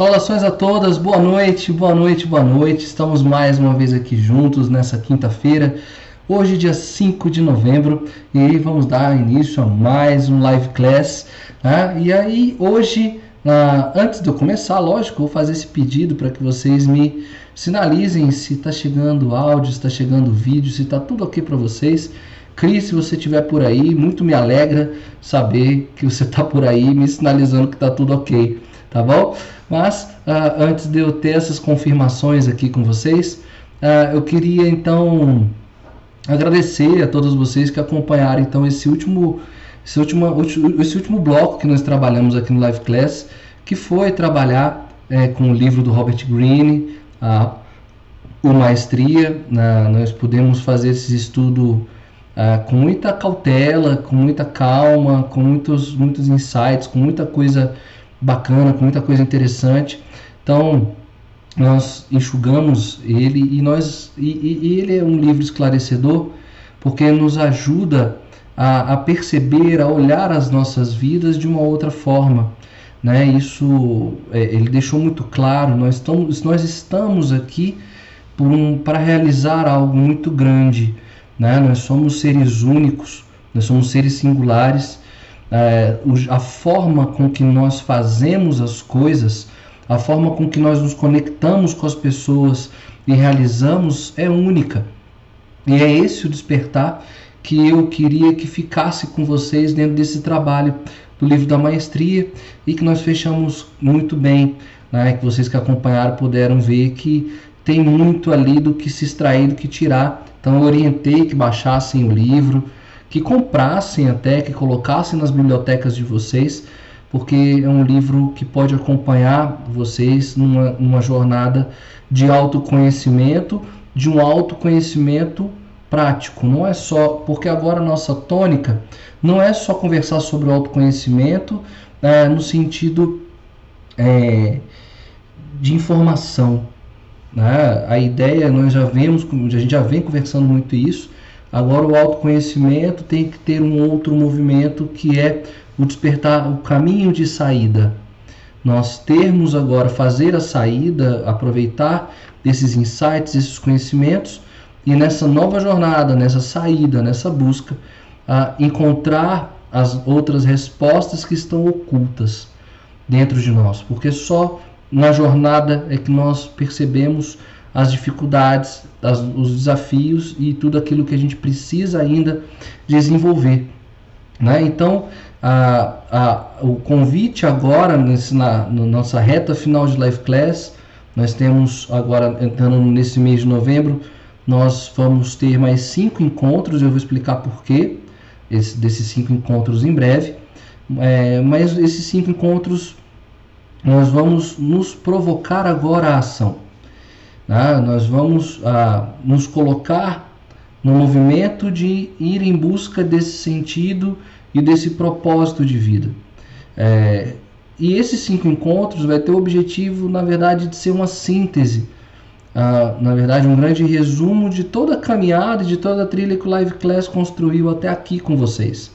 Saudações a todas, boa noite, boa noite, boa noite. Estamos mais uma vez aqui juntos nessa quinta-feira, hoje, dia 5 de novembro, e vamos dar início a mais um live class. Né? E aí, hoje, antes de eu começar, lógico, vou fazer esse pedido para que vocês me sinalizem se está chegando áudio, se está chegando vídeo, se está tudo ok para vocês. Cris, se você estiver por aí, muito me alegra saber que você está por aí me sinalizando que está tudo ok, tá bom? Mas uh, antes de eu ter essas confirmações aqui com vocês, uh, eu queria então agradecer a todos vocês que acompanharam então esse último, esse último, esse último bloco que nós trabalhamos aqui no Live Class, que foi trabalhar é, com o livro do Robert Greene, a o Maestria. Nós podemos fazer esse estudo uh, com muita cautela, com muita calma, com muitos, muitos insights, com muita coisa bacana, com muita coisa interessante. Então, nós enxugamos ele e nós e, e ele é um livro esclarecedor porque nos ajuda a, a, perceber, a olhar as nossas vidas de uma outra forma. Né? Isso é, ele deixou muito claro. Nós estamos, nós estamos aqui um, para realizar algo muito grande. Né? Nós somos seres únicos, nós somos seres singulares é, a forma com que nós fazemos as coisas, a forma com que nós nos conectamos com as pessoas e realizamos é única. E é esse o despertar que eu queria que ficasse com vocês dentro desse trabalho do livro da maestria e que nós fechamos muito bem, né? que vocês que acompanharam puderam ver que tem muito ali do que se extrair, do que tirar. Então eu orientei que baixassem o livro, que comprassem até, que colocassem nas bibliotecas de vocês, porque é um livro que pode acompanhar vocês numa, numa jornada de autoconhecimento, de um autoconhecimento prático. Não é só, porque agora a nossa tônica não é só conversar sobre o autoconhecimento é, no sentido é, de informação. Né? A ideia, nós já vemos, a gente já vem conversando muito isso, Agora o autoconhecimento tem que ter um outro movimento que é o despertar, o caminho de saída. Nós termos agora fazer a saída, aproveitar desses insights, esses conhecimentos e nessa nova jornada, nessa saída, nessa busca, a encontrar as outras respostas que estão ocultas dentro de nós, porque só na jornada é que nós percebemos as dificuldades, as, os desafios e tudo aquilo que a gente precisa ainda desenvolver. Né? Então, a, a, o convite agora, nesse, na, na nossa reta final de Life Class, nós temos agora, entrando nesse mês de novembro, nós vamos ter mais cinco encontros, eu vou explicar porquê esse, desses cinco encontros em breve. É, mas esses cinco encontros, nós vamos nos provocar agora a ação. Né? Nós vamos ah, nos colocar no movimento de ir em busca desse sentido e desse propósito de vida. É, e esses cinco encontros vai ter o objetivo, na verdade, de ser uma síntese, ah, na verdade, um grande resumo de toda a caminhada, de toda a trilha que o Live Class construiu até aqui com vocês.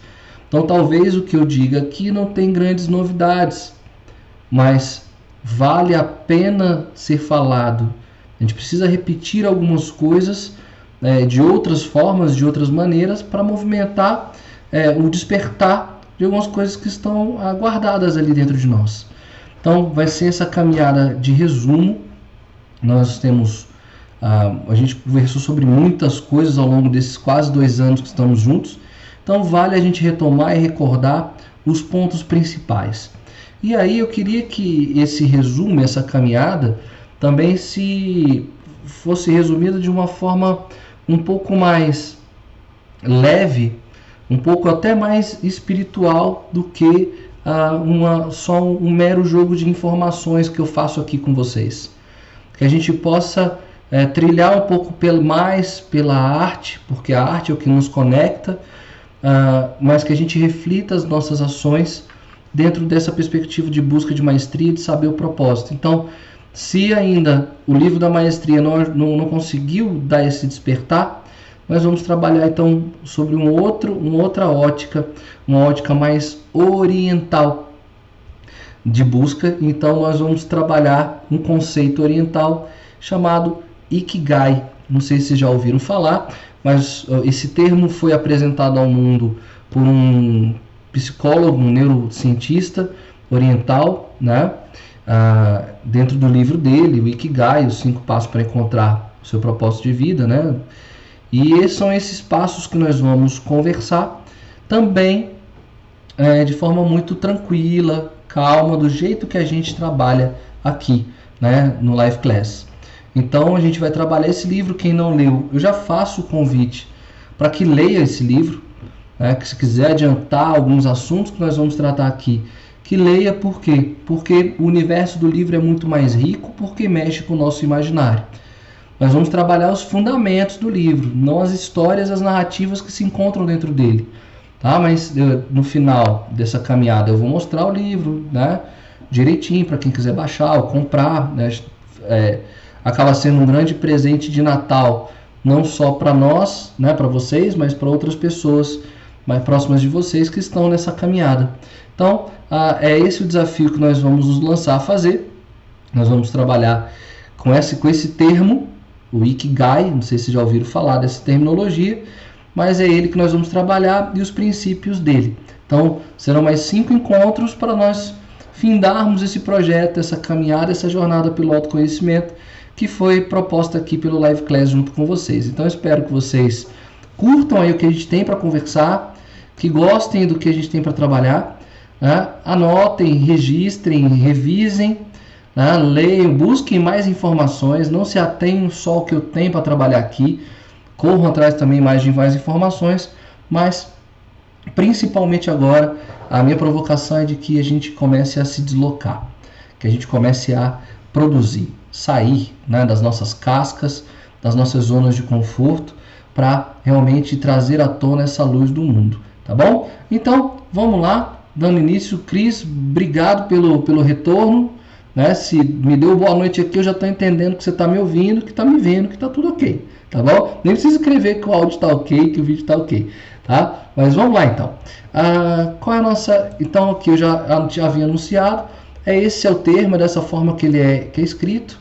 Então, talvez o que eu diga aqui não tem grandes novidades, mas vale a pena ser falado gente precisa repetir algumas coisas é, de outras formas, de outras maneiras, para movimentar é, o despertar de algumas coisas que estão guardadas ali dentro de nós. Então, vai ser essa caminhada de resumo. Nós temos. Ah, a gente conversou sobre muitas coisas ao longo desses quase dois anos que estamos juntos. Então, vale a gente retomar e recordar os pontos principais. E aí, eu queria que esse resumo, essa caminhada, também se fosse resumida de uma forma um pouco mais leve, um pouco até mais espiritual do que uh, uma, só um mero jogo de informações que eu faço aqui com vocês. Que a gente possa é, trilhar um pouco pel, mais pela arte, porque a arte é o que nos conecta, uh, mas que a gente reflita as nossas ações dentro dessa perspectiva de busca de maestria, de saber o propósito. Então, se ainda o livro da maestria não, não, não conseguiu dar esse despertar, nós vamos trabalhar então sobre um outro, uma outra ótica, uma ótica mais oriental. de busca. Então nós vamos trabalhar um conceito oriental chamado Ikigai. Não sei se já ouviram falar, mas esse termo foi apresentado ao mundo por um psicólogo, um neurocientista oriental, né? Ah, dentro do livro dele, o Ikigai, os cinco passos para encontrar o seu propósito de vida, né? E são esses passos que nós vamos conversar também é, de forma muito tranquila, calma, do jeito que a gente trabalha aqui, né, no Live Class. Então a gente vai trabalhar esse livro. Quem não leu, eu já faço o convite para que leia esse livro. Né, que se quiser adiantar alguns assuntos que nós vamos tratar aqui, que leia por quê? Porque o universo do livro é muito mais rico porque mexe com o nosso imaginário. Nós vamos trabalhar os fundamentos do livro, não as histórias, as narrativas que se encontram dentro dele. Tá? Mas eu, no final dessa caminhada eu vou mostrar o livro né? direitinho para quem quiser baixar ou comprar. Né? É, acaba sendo um grande presente de Natal, não só para nós, né, para vocês, mas para outras pessoas mais próximas de vocês que estão nessa caminhada. Então, ah, é esse o desafio que nós vamos nos lançar a fazer. Nós vamos trabalhar com esse, com esse termo, o Ikigai, não sei se já ouviram falar dessa terminologia, mas é ele que nós vamos trabalhar e os princípios dele. Então, serão mais cinco encontros para nós findarmos esse projeto, essa caminhada, essa jornada pelo autoconhecimento que foi proposta aqui pelo Live Class junto com vocês. Então, espero que vocês curtam aí o que a gente tem para conversar, que gostem do que a gente tem para trabalhar, né? anotem, registrem, revisem, né? leiam, busquem mais informações, não se atenham só ao que eu tenho para trabalhar aqui, corram atrás também mais de mais informações, mas principalmente agora a minha provocação é de que a gente comece a se deslocar, que a gente comece a produzir, sair né, das nossas cascas, das nossas zonas de conforto, para realmente trazer à tona essa luz do mundo, tá bom? Então, vamos lá, dando início, Cris, obrigado pelo, pelo retorno, né? Se me deu boa noite aqui, eu já estou entendendo que você está me ouvindo, que está me vendo, que está tudo ok, tá bom? Nem precisa escrever que o áudio está ok, que o vídeo está ok, tá? Mas vamos lá então. Ah, qual é a nossa. Então, aqui eu já, já havia anunciado, é esse é o termo, é dessa forma que ele é, que é escrito,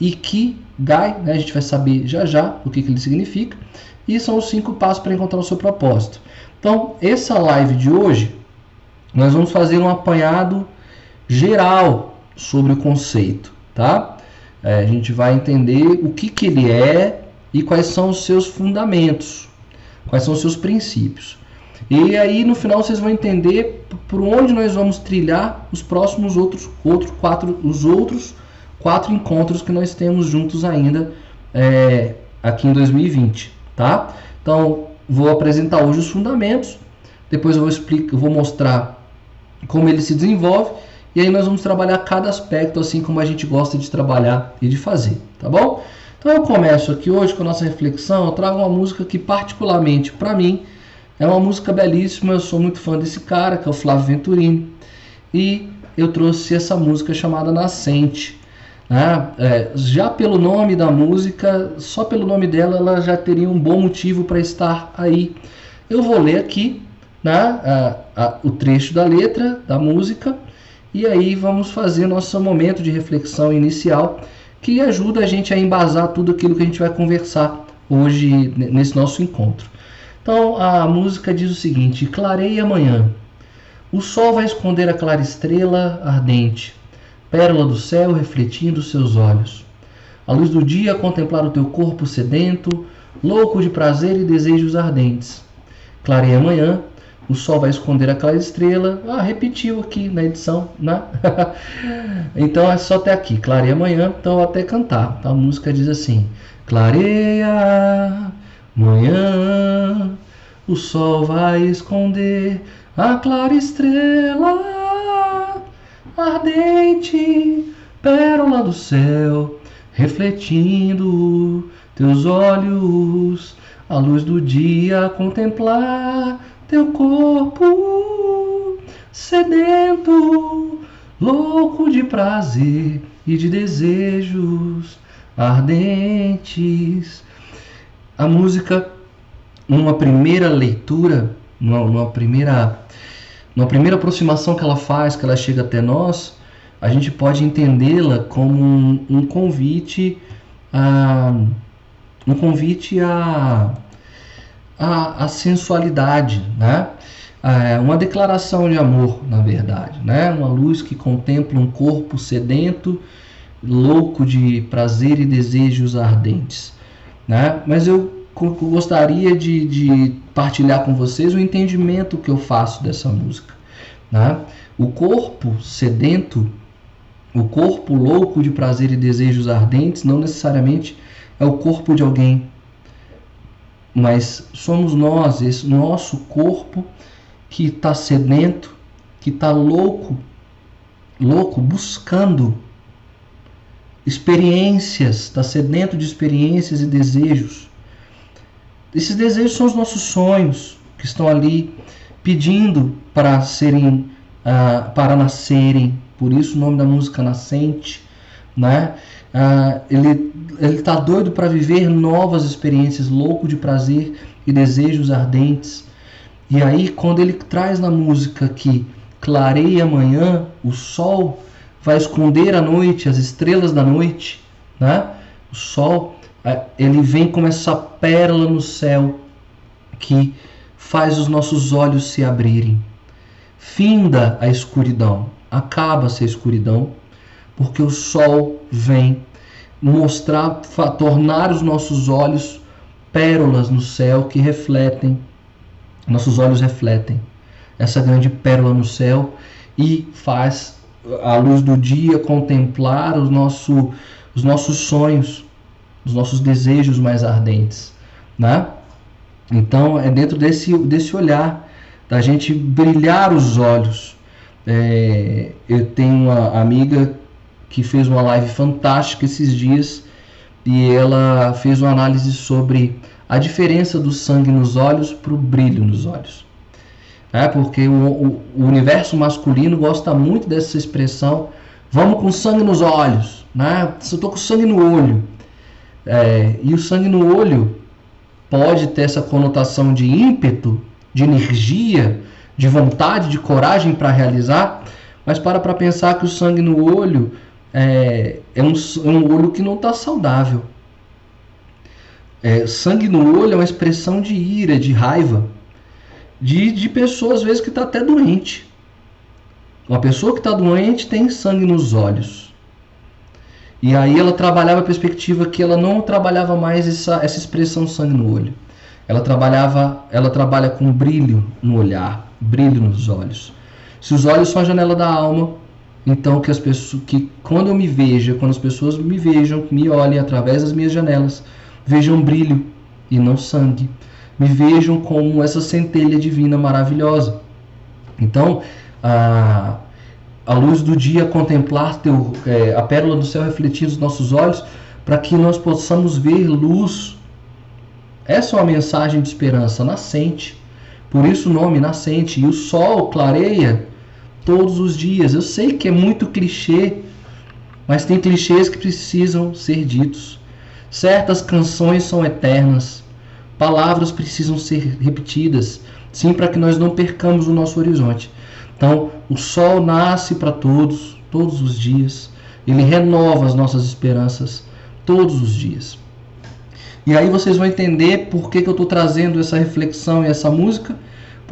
Ikigai, né? a gente vai saber já já o que, que ele significa, e são os cinco passos para encontrar o seu propósito. Então, essa live de hoje, nós vamos fazer um apanhado geral sobre o conceito, tá? É, a gente vai entender o que, que ele é e quais são os seus fundamentos, quais são os seus princípios. E aí no final vocês vão entender por onde nós vamos trilhar os próximos outros, outros quatro, os outros quatro encontros que nós temos juntos ainda é, aqui em 2020, tá? Então vou apresentar hoje os fundamentos, depois eu vou explicar, eu vou mostrar como ele se desenvolve e aí nós vamos trabalhar cada aspecto assim como a gente gosta de trabalhar e de fazer, tá bom? Então eu começo aqui hoje com a nossa reflexão, eu trago uma música que particularmente para mim é uma música belíssima, eu sou muito fã desse cara, que é o Flávio Venturini, e eu trouxe essa música chamada Nascente. Né? É, já pelo nome da música, só pelo nome dela, ela já teria um bom motivo para estar aí. Eu vou ler aqui né, a, a, o trecho da letra da música e aí vamos fazer nosso momento de reflexão inicial que ajuda a gente a embasar tudo aquilo que a gente vai conversar hoje nesse nosso encontro. Então a música diz o seguinte: Clareia amanhã. O sol vai esconder a clara estrela ardente, pérola do céu refletindo seus olhos. A luz do dia contemplar o teu corpo sedento, louco de prazer e desejos ardentes. Clareia amanhã, o sol vai esconder a clara estrela. Ah, repetiu aqui na edição, né? então é só até aqui. Clareia amanhã, então até cantar. A música diz assim: Clareia Manhã o sol vai esconder a clara estrela ardente, pérola do céu, refletindo teus olhos, a luz do dia contemplar teu corpo sedento, louco de prazer e de desejos ardentes. A música, numa primeira leitura, numa, numa, primeira, numa primeira aproximação que ela faz, que ela chega até nós, a gente pode entendê-la como um, um convite a um convite a, a, a, sensualidade, né? É uma declaração de amor, na verdade, né? Uma luz que contempla um corpo sedento, louco de prazer e desejos ardentes, né? Mas eu gostaria de, de partilhar com vocês o entendimento que eu faço dessa música, né? O corpo sedento, o corpo louco de prazer e desejos ardentes, não necessariamente é o corpo de alguém, mas somos nós, esse nosso corpo que está sedento, que está louco, louco, buscando experiências, está sedento de experiências e desejos. Esses desejos são os nossos sonhos que estão ali pedindo para serem, uh, para nascerem. Por isso o nome da música Nascente, né? Uh, ele ele está doido para viver novas experiências, louco de prazer e desejos ardentes. E aí, quando ele traz na música que clareia amanhã, o sol vai esconder a noite, as estrelas da noite, né? O sol, é, ele vem como essa pérola no céu que faz os nossos olhos se abrirem. Finda a escuridão, acaba-se a escuridão, porque o sol vem mostrar, tornar os nossos olhos pérolas no céu que refletem nossos olhos refletem essa grande pérola no céu e faz a luz do dia contemplar os, nosso, os nossos sonhos, os nossos desejos mais ardentes, né? Então é dentro desse, desse olhar da gente brilhar os olhos. É, eu tenho uma amiga que fez uma live fantástica esses dias e ela fez uma análise sobre a diferença do sangue nos olhos para o brilho nos olhos. É porque o, o, universo masculino gosta muito dessa expressão, vamos com sangue nos olhos, né? Eu estou com sangue no olho. É, e o sangue no olho pode ter essa conotação de ímpeto, de energia, de vontade, de coragem para realizar, mas para para pensar que o sangue no olho é, é, um, é um olho que não está saudável. É, sangue no olho é uma expressão de ira, de raiva, de, de pessoa às vezes que está até doente. Uma pessoa que está doente tem sangue nos olhos. E aí ela trabalhava a perspectiva que ela não trabalhava mais essa, essa expressão sangue no olho. Ela trabalhava, ela trabalha com brilho no olhar, brilho nos olhos. Se os olhos são a janela da alma, então que as pessoas, que quando eu me veja, quando as pessoas me vejam, me olhem através das minhas janelas, vejam brilho e não sangue. Me vejam como essa centelha divina maravilhosa. Então, a, a luz do dia contemplar teu, é, a pérola do céu refletir nos nossos olhos, para que nós possamos ver luz. Essa é uma mensagem de esperança nascente. Por isso o nome nascente. E o sol clareia todos os dias. Eu sei que é muito clichê, mas tem clichês que precisam ser ditos. Certas canções são eternas, palavras precisam ser repetidas, sim, para que nós não percamos o nosso horizonte. Então, o sol nasce para todos, todos os dias. Ele renova as nossas esperanças todos os dias. E aí vocês vão entender por que, que eu estou trazendo essa reflexão e essa música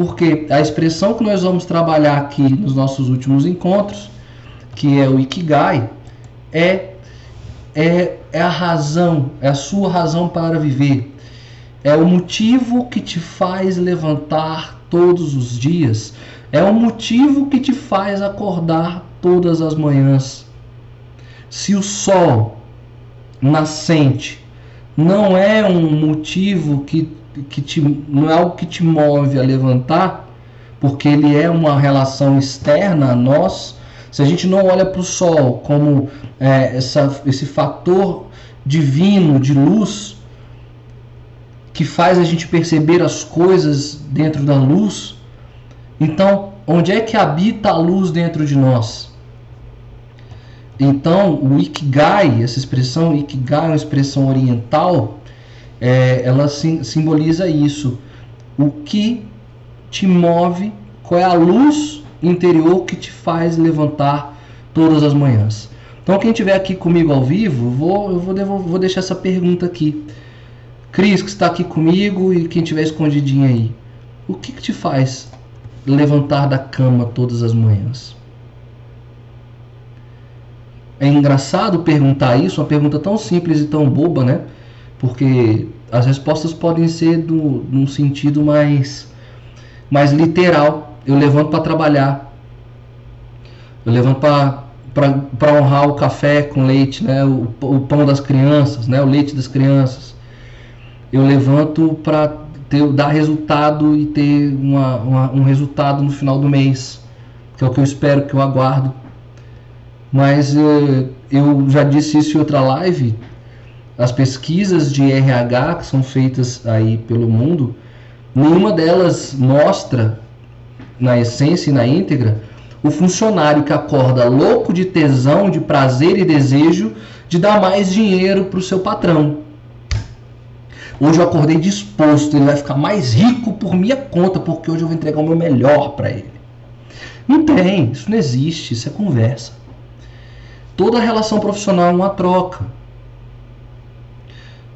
porque a expressão que nós vamos trabalhar aqui nos nossos últimos encontros, que é o Ikigai, é, é, é a razão, é a sua razão para viver. É o motivo que te faz levantar todos os dias. É o motivo que te faz acordar todas as manhãs. Se o sol nascente não é um motivo que que te, não é algo que te move a levantar, porque ele é uma relação externa a nós. Se a gente não olha para o sol como é, essa, esse fator divino de luz que faz a gente perceber as coisas dentro da luz, então onde é que habita a luz dentro de nós? Então, o Ikigai, essa expressão Ikigai é uma expressão oriental, é, ela sim, simboliza isso. O que te move, qual é a luz interior que te faz levantar todas as manhãs. Então, quem estiver aqui comigo ao vivo, vou, eu vou, devolver, vou deixar essa pergunta aqui. Cris, que está aqui comigo e quem estiver escondidinho aí, o que, que te faz levantar da cama todas as manhãs? É engraçado perguntar isso, uma pergunta tão simples e tão boba, né? Porque as respostas podem ser do, num sentido mais, mais literal. Eu levanto para trabalhar. Eu levanto para honrar o café com leite, né? O, o, pão das crianças, né? o leite das crianças. Eu levanto para dar resultado e ter uma, uma, um resultado no final do mês, que é o que eu espero, que eu aguardo. Mas eh, eu já disse isso em outra live, as pesquisas de RH que são feitas aí pelo mundo, nenhuma delas mostra, na essência e na íntegra, o funcionário que acorda louco de tesão, de prazer e desejo de dar mais dinheiro para o seu patrão. Hoje eu acordei disposto, ele vai ficar mais rico por minha conta, porque hoje eu vou entregar o meu melhor para ele. Não tem, isso não existe, isso é conversa. Toda relação profissional é uma troca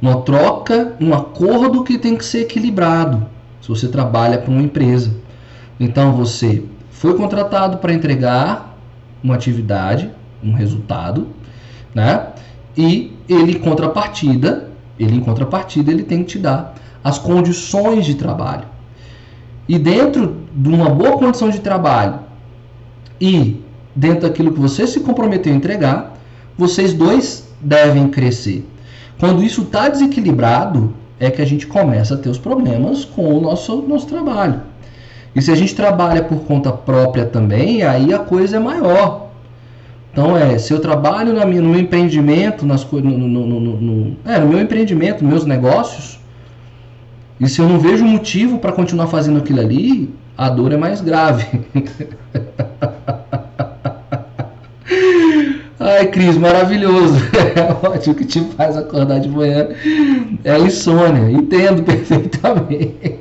uma troca, um acordo que tem que ser equilibrado. Se você trabalha para uma empresa, então você foi contratado para entregar uma atividade, um resultado, né? E ele contrapartida, ele em contrapartida, ele tem que te dar as condições de trabalho. E dentro de uma boa condição de trabalho e dentro daquilo que você se comprometeu a entregar, vocês dois devem crescer. Quando isso está desequilibrado, é que a gente começa a ter os problemas com o nosso, nosso trabalho. E se a gente trabalha por conta própria também, aí a coisa é maior. Então é, se eu trabalho na minha, no meu empreendimento, nas no, no, no, no, é, no meu empreendimento, meus negócios, e se eu não vejo motivo para continuar fazendo aquilo ali, a dor é mais grave. Ai, Cris, maravilhoso. É ótimo que te faz acordar de manhã. É a insônia. Entendo perfeitamente.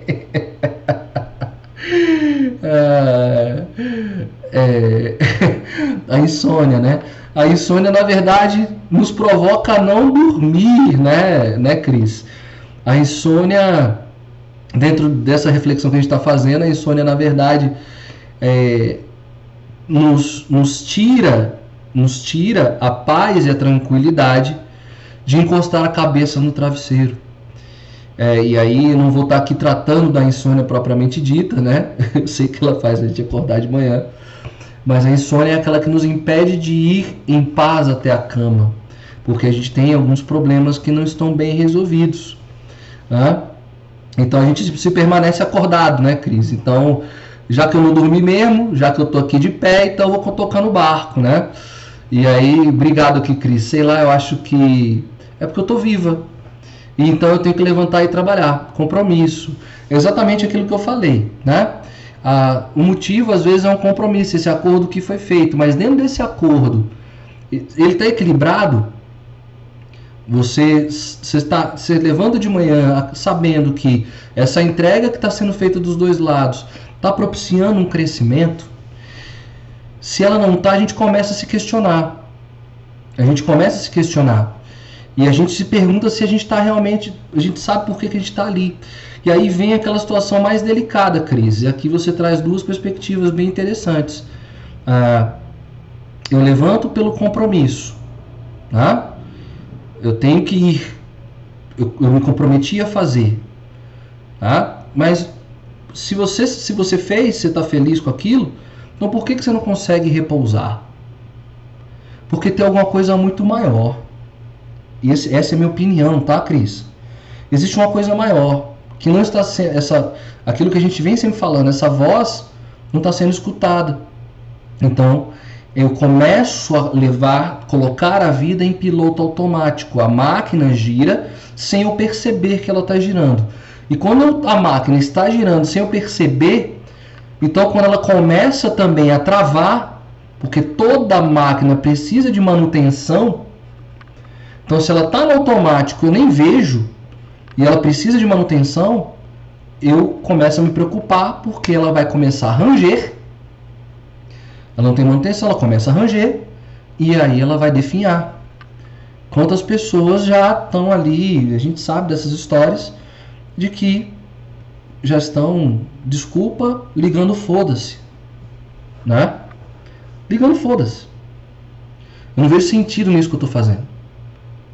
É, é, a insônia, né? A insônia, na verdade, nos provoca a não dormir, né, né, Cris? A insônia, dentro dessa reflexão que a gente está fazendo, a insônia, na verdade, é, nos, nos tira nos tira a paz e a tranquilidade de encostar a cabeça no travesseiro. É, e aí eu não vou estar aqui tratando da insônia propriamente dita, né? Eu sei que ela faz a gente acordar de manhã, mas a insônia é aquela que nos impede de ir em paz até a cama, porque a gente tem alguns problemas que não estão bem resolvidos. Né? Então a gente se permanece acordado, né, Cris? Então, já que eu não dormi mesmo, já que eu tô aqui de pé, então eu vou tocar no barco, né? E aí, obrigado aqui, Cris. Sei lá, eu acho que é porque eu tô viva. E então eu tenho que levantar e trabalhar. Compromisso. exatamente aquilo que eu falei, né? Ah, o motivo às vezes é um compromisso, esse acordo que foi feito, mas dentro desse acordo, ele está equilibrado. Você, você, está, você levanta de manhã sabendo que essa entrega que está sendo feita dos dois lados está propiciando um crescimento. Se ela não está, a gente começa a se questionar. A gente começa a se questionar. E a gente se pergunta se a gente está realmente. A gente sabe por que, que a gente está ali. E aí vem aquela situação mais delicada, Cris. E aqui você traz duas perspectivas bem interessantes. Ah, eu levanto pelo compromisso. Tá? Eu tenho que ir. Eu, eu me comprometi a fazer. Tá? Mas se você, se você fez, você está feliz com aquilo, então por que, que você não consegue repousar? Porque tem alguma coisa muito maior. E esse, essa é a minha opinião, tá, Cris? Existe uma coisa maior que não está sendo essa aquilo que a gente vem sempre falando, essa voz não está sendo escutada. Então, eu começo a levar, colocar a vida em piloto automático. A máquina gira sem eu perceber que ela está girando. E quando a máquina está girando sem eu perceber, então, quando ela começa também a travar, porque toda máquina precisa de manutenção, então se ela está no automático eu nem vejo e ela precisa de manutenção, eu começo a me preocupar porque ela vai começar a ranger. Ela não tem manutenção, ela começa a ranger. e aí ela vai definhar. Quantas pessoas já estão ali, a gente sabe dessas histórias, de que já estão, desculpa, ligando foda-se. Né? Ligando foda-se. Eu não vejo sentido nisso que eu estou fazendo.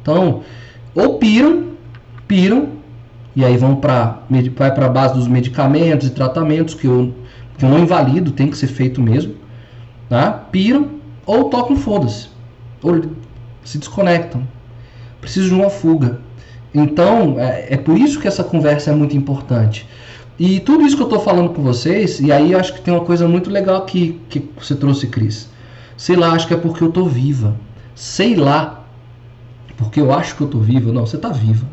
Então, ou piram, piram, e aí vão para vai para a base dos medicamentos e tratamentos que eu, que eu não invalido, tem que ser feito mesmo. Tá? Piram ou tocam foda-se. Ou se desconectam. Preciso de uma fuga. Então, é, é por isso que essa conversa é muito importante. E tudo isso que eu estou falando com vocês, e aí acho que tem uma coisa muito legal aqui que você trouxe, Cris. Sei lá, acho que é porque eu estou viva. Sei lá, porque eu acho que eu estou viva. Não, você está viva.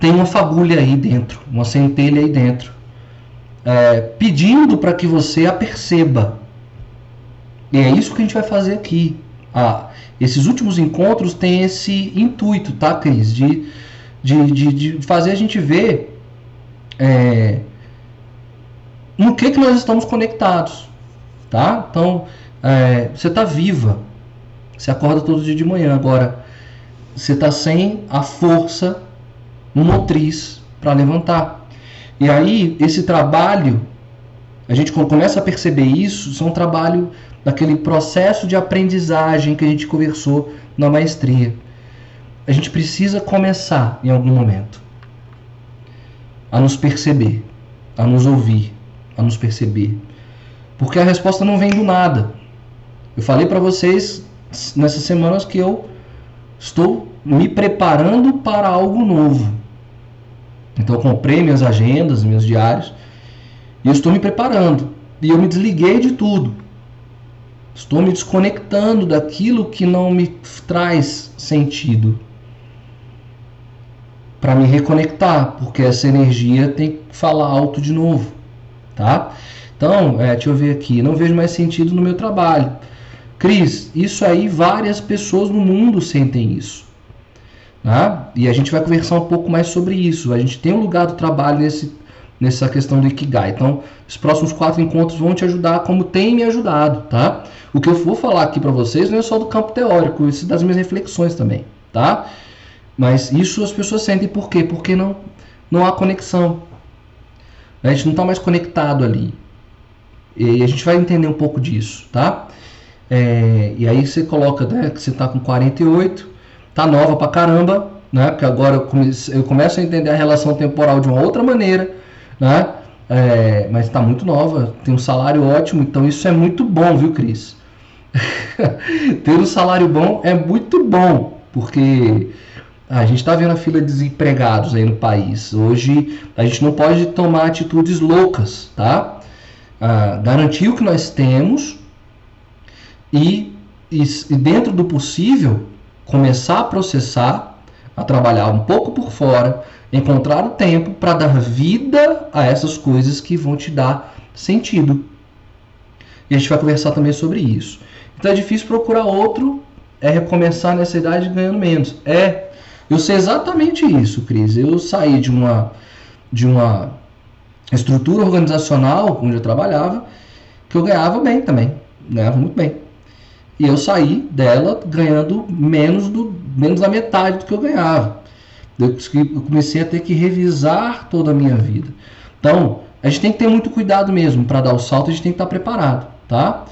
Tem uma fagulha aí dentro, uma centelha aí dentro, é, pedindo para que você a perceba. E é isso que a gente vai fazer aqui. Ah, esses últimos encontros têm esse intuito, tá, Cris? De, de, de, de fazer a gente ver é, no que, que nós estamos conectados, tá? Então, é, você está viva, você acorda todo dia de manhã, agora você está sem a força motriz para levantar. E aí, esse trabalho, a gente começa a perceber isso, isso é um trabalho daquele processo de aprendizagem que a gente conversou na maestria. A gente precisa começar em algum momento a nos perceber, a nos ouvir, a nos perceber. Porque a resposta não vem do nada. Eu falei para vocês nessas semanas que eu estou me preparando para algo novo. Então eu comprei minhas agendas, meus diários, e eu estou me preparando. E eu me desliguei de tudo. Estou me desconectando daquilo que não me traz sentido para me reconectar, porque essa energia tem que falar alto de novo, tá? Então, é, deixa eu ver aqui, não vejo mais sentido no meu trabalho. Cris, isso aí várias pessoas no mundo sentem isso. Tá? E a gente vai conversar um pouco mais sobre isso. A gente tem um lugar do trabalho nesse, nessa questão do Ikigai. Então, os próximos quatro encontros vão te ajudar como tem me ajudado, tá? O que eu vou falar aqui para vocês não é só do campo teórico, isso é das minhas reflexões também, tá? Mas isso as pessoas sentem por quê? Porque não, não há conexão. A gente não está mais conectado ali. E a gente vai entender um pouco disso, tá? É, e aí você coloca né, que você está com 48, tá nova pra caramba, né? Porque agora eu, comece, eu começo a entender a relação temporal de uma outra maneira, né? É, mas está muito nova, tem um salário ótimo, então isso é muito bom, viu, Cris? Ter um salário bom é muito bom, porque a gente está vendo a fila de desempregados aí no país. Hoje a gente não pode tomar atitudes loucas, tá? Ah, garantir o que nós temos e, e, e dentro do possível começar a processar, a trabalhar um pouco por fora, encontrar o tempo para dar vida a essas coisas que vão te dar sentido. E a gente vai conversar também sobre isso. Então é difícil procurar outro, é recomeçar nessa idade ganhando menos. É, eu sei exatamente isso, Cris. Eu saí de uma, de uma estrutura organizacional onde eu trabalhava, que eu ganhava bem também, ganhava muito bem. E eu saí dela ganhando menos, do, menos da metade do que eu ganhava. Eu comecei a ter que revisar toda a minha vida. Então, a gente tem que ter muito cuidado mesmo para dar o salto, a gente tem que estar preparado, tá?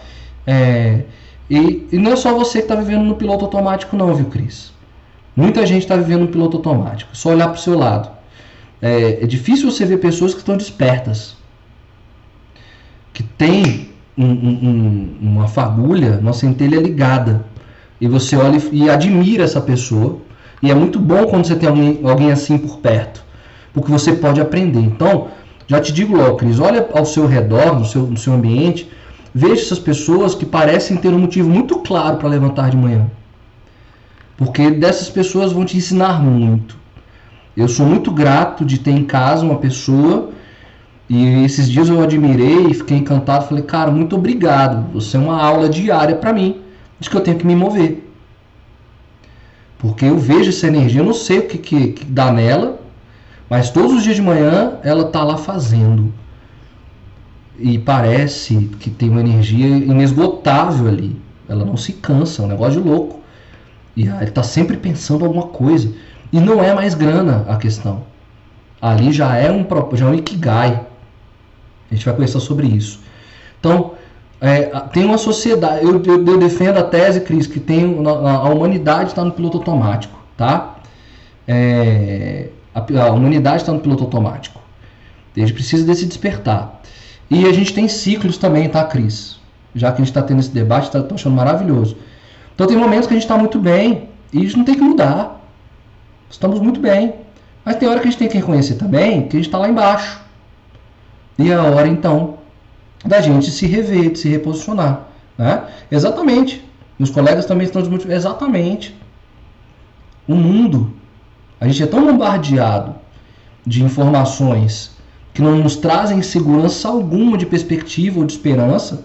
É, e, e não é só você que está vivendo no piloto automático, não, viu, Cris? Muita gente está vivendo um piloto automático. Só olhar para o seu lado. É, é, difícil você ver pessoas que estão despertas, que tem um, um, uma fagulha, uma centelha ligada, e você olha e admira essa pessoa. E é muito bom quando você tem alguém, alguém assim por perto, porque você pode aprender. Então, já te digo logo, Cris, olha ao seu redor, no seu, no seu ambiente, veja essas pessoas que parecem ter um motivo muito claro para levantar de manhã. Porque dessas pessoas vão te ensinar muito. Eu sou muito grato de ter em casa uma pessoa e esses dias eu admirei e fiquei encantado. Falei, cara, muito obrigado. Você é uma aula diária para mim de que eu tenho que me mover. Porque eu vejo essa energia, eu não sei o que, que, que dá nela, mas todos os dias de manhã ela tá lá fazendo. E parece que tem uma energia inesgotável ali. ela não se cansa, é um negócio de louco. E ele está sempre pensando alguma coisa. E não é mais grana a questão. Ali já é um, já é um ikigai. A gente vai conversar sobre isso. Então, é, tem uma sociedade. Eu, eu, eu, defendo a tese, Cris, que tem a, humanidade está no piloto automático, tá? É, a, a humanidade está no piloto automático. A gente precisa desse despertar. E a gente tem ciclos também, tá, Cris? Já que a gente está tendo esse debate, tá, tô achando maravilhoso. Então tem momentos que a gente está muito bem e isso não tem que mudar. Estamos muito bem. Mas tem hora que a gente tem que reconhecer também que a gente está lá embaixo. E é a hora então da gente se rever, de se reposicionar. Né? Exatamente. Meus colegas também estão muito. Exatamente. O mundo, a gente é tão bombardeado de informações que não nos trazem segurança alguma de perspectiva ou de esperança,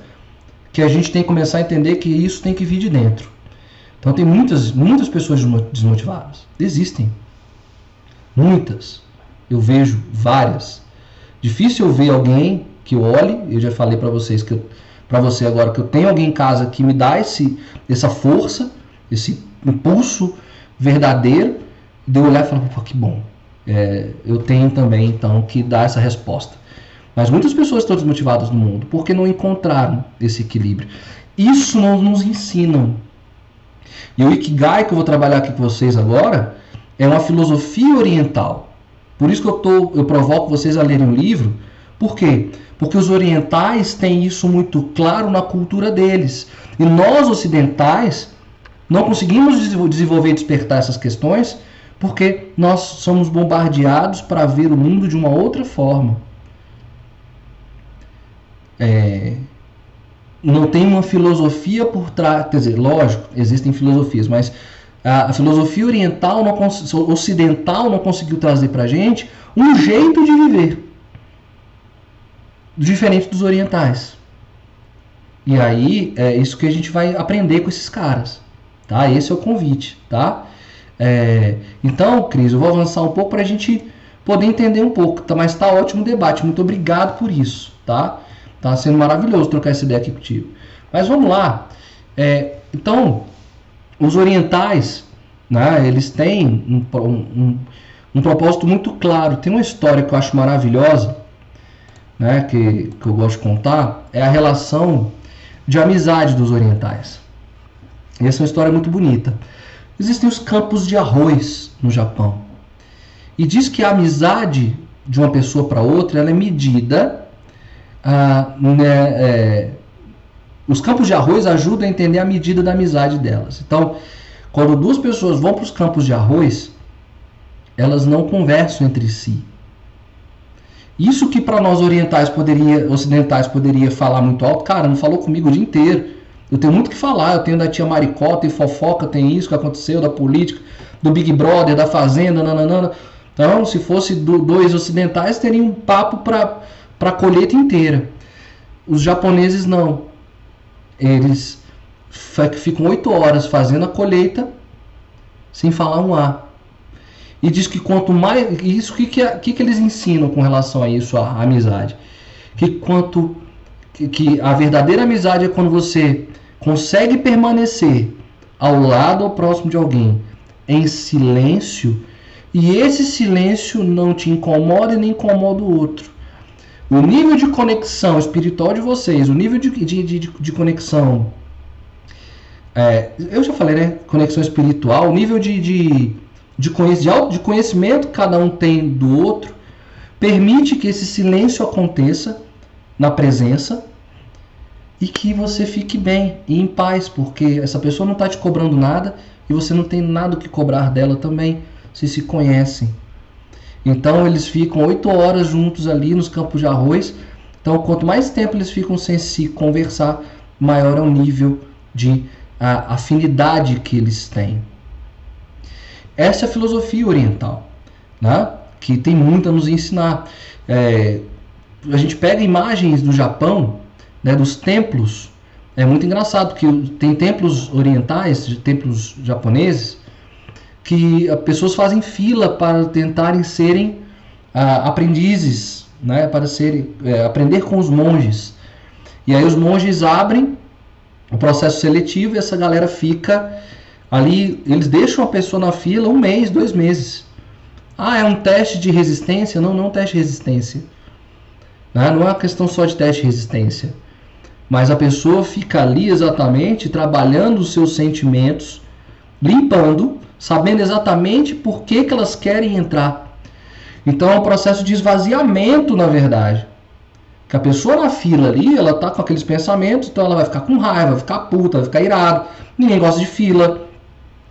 que a gente tem que começar a entender que isso tem que vir de dentro. Então tem muitas, muitas pessoas desmotivadas. Existem. Muitas. Eu vejo várias. Difícil eu ver alguém que olhe, eu já falei para vocês que para você agora que eu tenho alguém em casa que me dá esse essa força, esse impulso verdadeiro, de eu olhar e falar, que bom, é, eu tenho também então que dar essa resposta. Mas muitas pessoas estão desmotivadas no mundo porque não encontraram esse equilíbrio. Isso não nos ensinam. E o Ikigai que eu vou trabalhar aqui com vocês agora é uma filosofia oriental. Por isso que eu, tô, eu provoco vocês a lerem o livro. Por quê? Porque os orientais têm isso muito claro na cultura deles. E nós ocidentais não conseguimos desenvolver e despertar essas questões porque nós somos bombardeados para ver o mundo de uma outra forma. É, não tem uma filosofia por trás, quer dizer, lógico, existem filosofias, mas a, a filosofia oriental, não, ocidental, não conseguiu trazer para gente um jeito de viver diferente dos orientais. E aí é isso que a gente vai aprender com esses caras, tá? Esse é o convite, tá? É, então, Cris, eu vou avançar um pouco para a gente poder entender um pouco, tá? mas está ótimo o debate. Muito obrigado por isso, tá? Tá sendo maravilhoso trocar essa ideia aqui contigo. Mas vamos lá. É, então, os orientais, né, eles têm um, um, um, propósito muito claro. Tem uma história que eu acho maravilhosa, né, que, que eu gosto de contar, é a relação de amizade dos orientais. E essa é uma história muito bonita. Existem os campos de arroz no Japão. E diz que a amizade de uma pessoa para outra ela é medida. Né, é, os campos de arroz ajudam a entender a medida da amizade delas. Então, quando duas pessoas vão para os campos de arroz, elas não conversam entre si. Isso que para nós orientais poderia, ocidentais poderia falar muito alto, cara, não falou comigo o dia inteiro. Eu tenho muito que falar, eu tenho da tia Maricó, tem fofoca, tem isso que aconteceu, da política, do Big Brother, da Fazenda, nananana. Então, se fosse do, dois ocidentais, teria um papo para a colheita inteira. Os japoneses não. Eles ficam oito horas fazendo a colheita sem falar um A. E diz que quanto mais. Isso que, que, que, que eles ensinam com relação a isso, a amizade? Que quanto. Que, que a verdadeira amizade é quando você consegue permanecer ao lado ou próximo de alguém em silêncio e esse silêncio não te incomoda e nem incomoda o outro. O nível de conexão espiritual de vocês, o nível de, de, de, de conexão. É, eu já falei, né? Conexão espiritual, o nível de, de, de, de conhecimento que cada um tem do outro, permite que esse silêncio aconteça na presença e que você fique bem e em paz, porque essa pessoa não está te cobrando nada e você não tem nada que cobrar dela também, se se conhecem. Então eles ficam oito horas juntos ali nos campos de arroz. Então quanto mais tempo eles ficam sem se conversar, maior é o nível de a, afinidade que eles têm. Essa é a filosofia oriental, né? que tem muito a nos ensinar. É, a gente pega imagens do Japão né, dos templos. É muito engraçado que tem templos orientais, templos japoneses, que as pessoas fazem fila para tentarem serem ah, aprendizes, né, para serem, é, aprender com os monges. E aí os monges abrem o processo seletivo e essa galera fica ali, eles deixam a pessoa na fila um mês, dois meses. Ah, é um teste de resistência? Não, não é um teste de resistência. Né? Não é uma questão só de teste de resistência. Mas a pessoa fica ali exatamente trabalhando os seus sentimentos, limpando, sabendo exatamente por que, que elas querem entrar. Então é um processo de esvaziamento, na verdade. Que a pessoa na fila ali, ela tá com aqueles pensamentos, então ela vai ficar com raiva, vai ficar puta, vai ficar irado. Ninguém gosta de fila,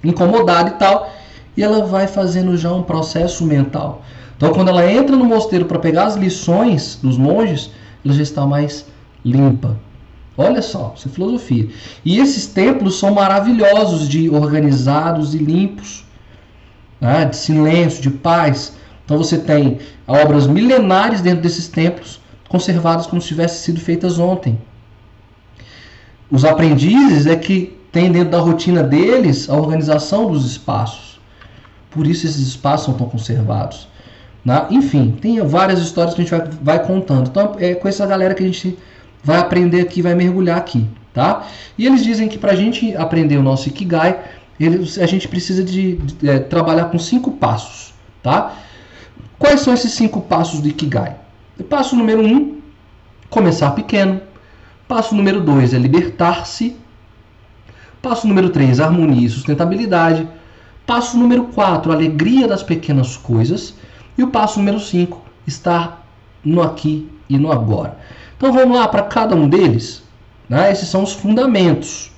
incomodado e tal e ela vai fazendo já um processo mental. Então, quando ela entra no mosteiro para pegar as lições dos monges, ela já está mais limpa. Olha só, isso é filosofia. E esses templos são maravilhosos de organizados e limpos, né? de silêncio, de paz. Então você tem obras milenares dentro desses templos, conservadas como se tivessem sido feitas ontem. Os aprendizes é que têm dentro da rotina deles a organização dos espaços. Por isso esses espaços são tão conservados. Né? Enfim, tem várias histórias que a gente vai, vai contando. Então é com essa galera que a gente vai aprender aqui, vai mergulhar aqui. Tá? E eles dizem que para a gente aprender o nosso Ikigai, a gente precisa de, de é, trabalhar com cinco passos. Tá? Quais são esses cinco passos do Ikigai? Passo número um, começar pequeno. Passo número dois é libertar-se. Passo número três, harmonia e sustentabilidade. Passo número 4, alegria das pequenas coisas. E o passo número 5, estar no aqui e no agora. Então vamos lá para cada um deles. Né? Esses são os fundamentos.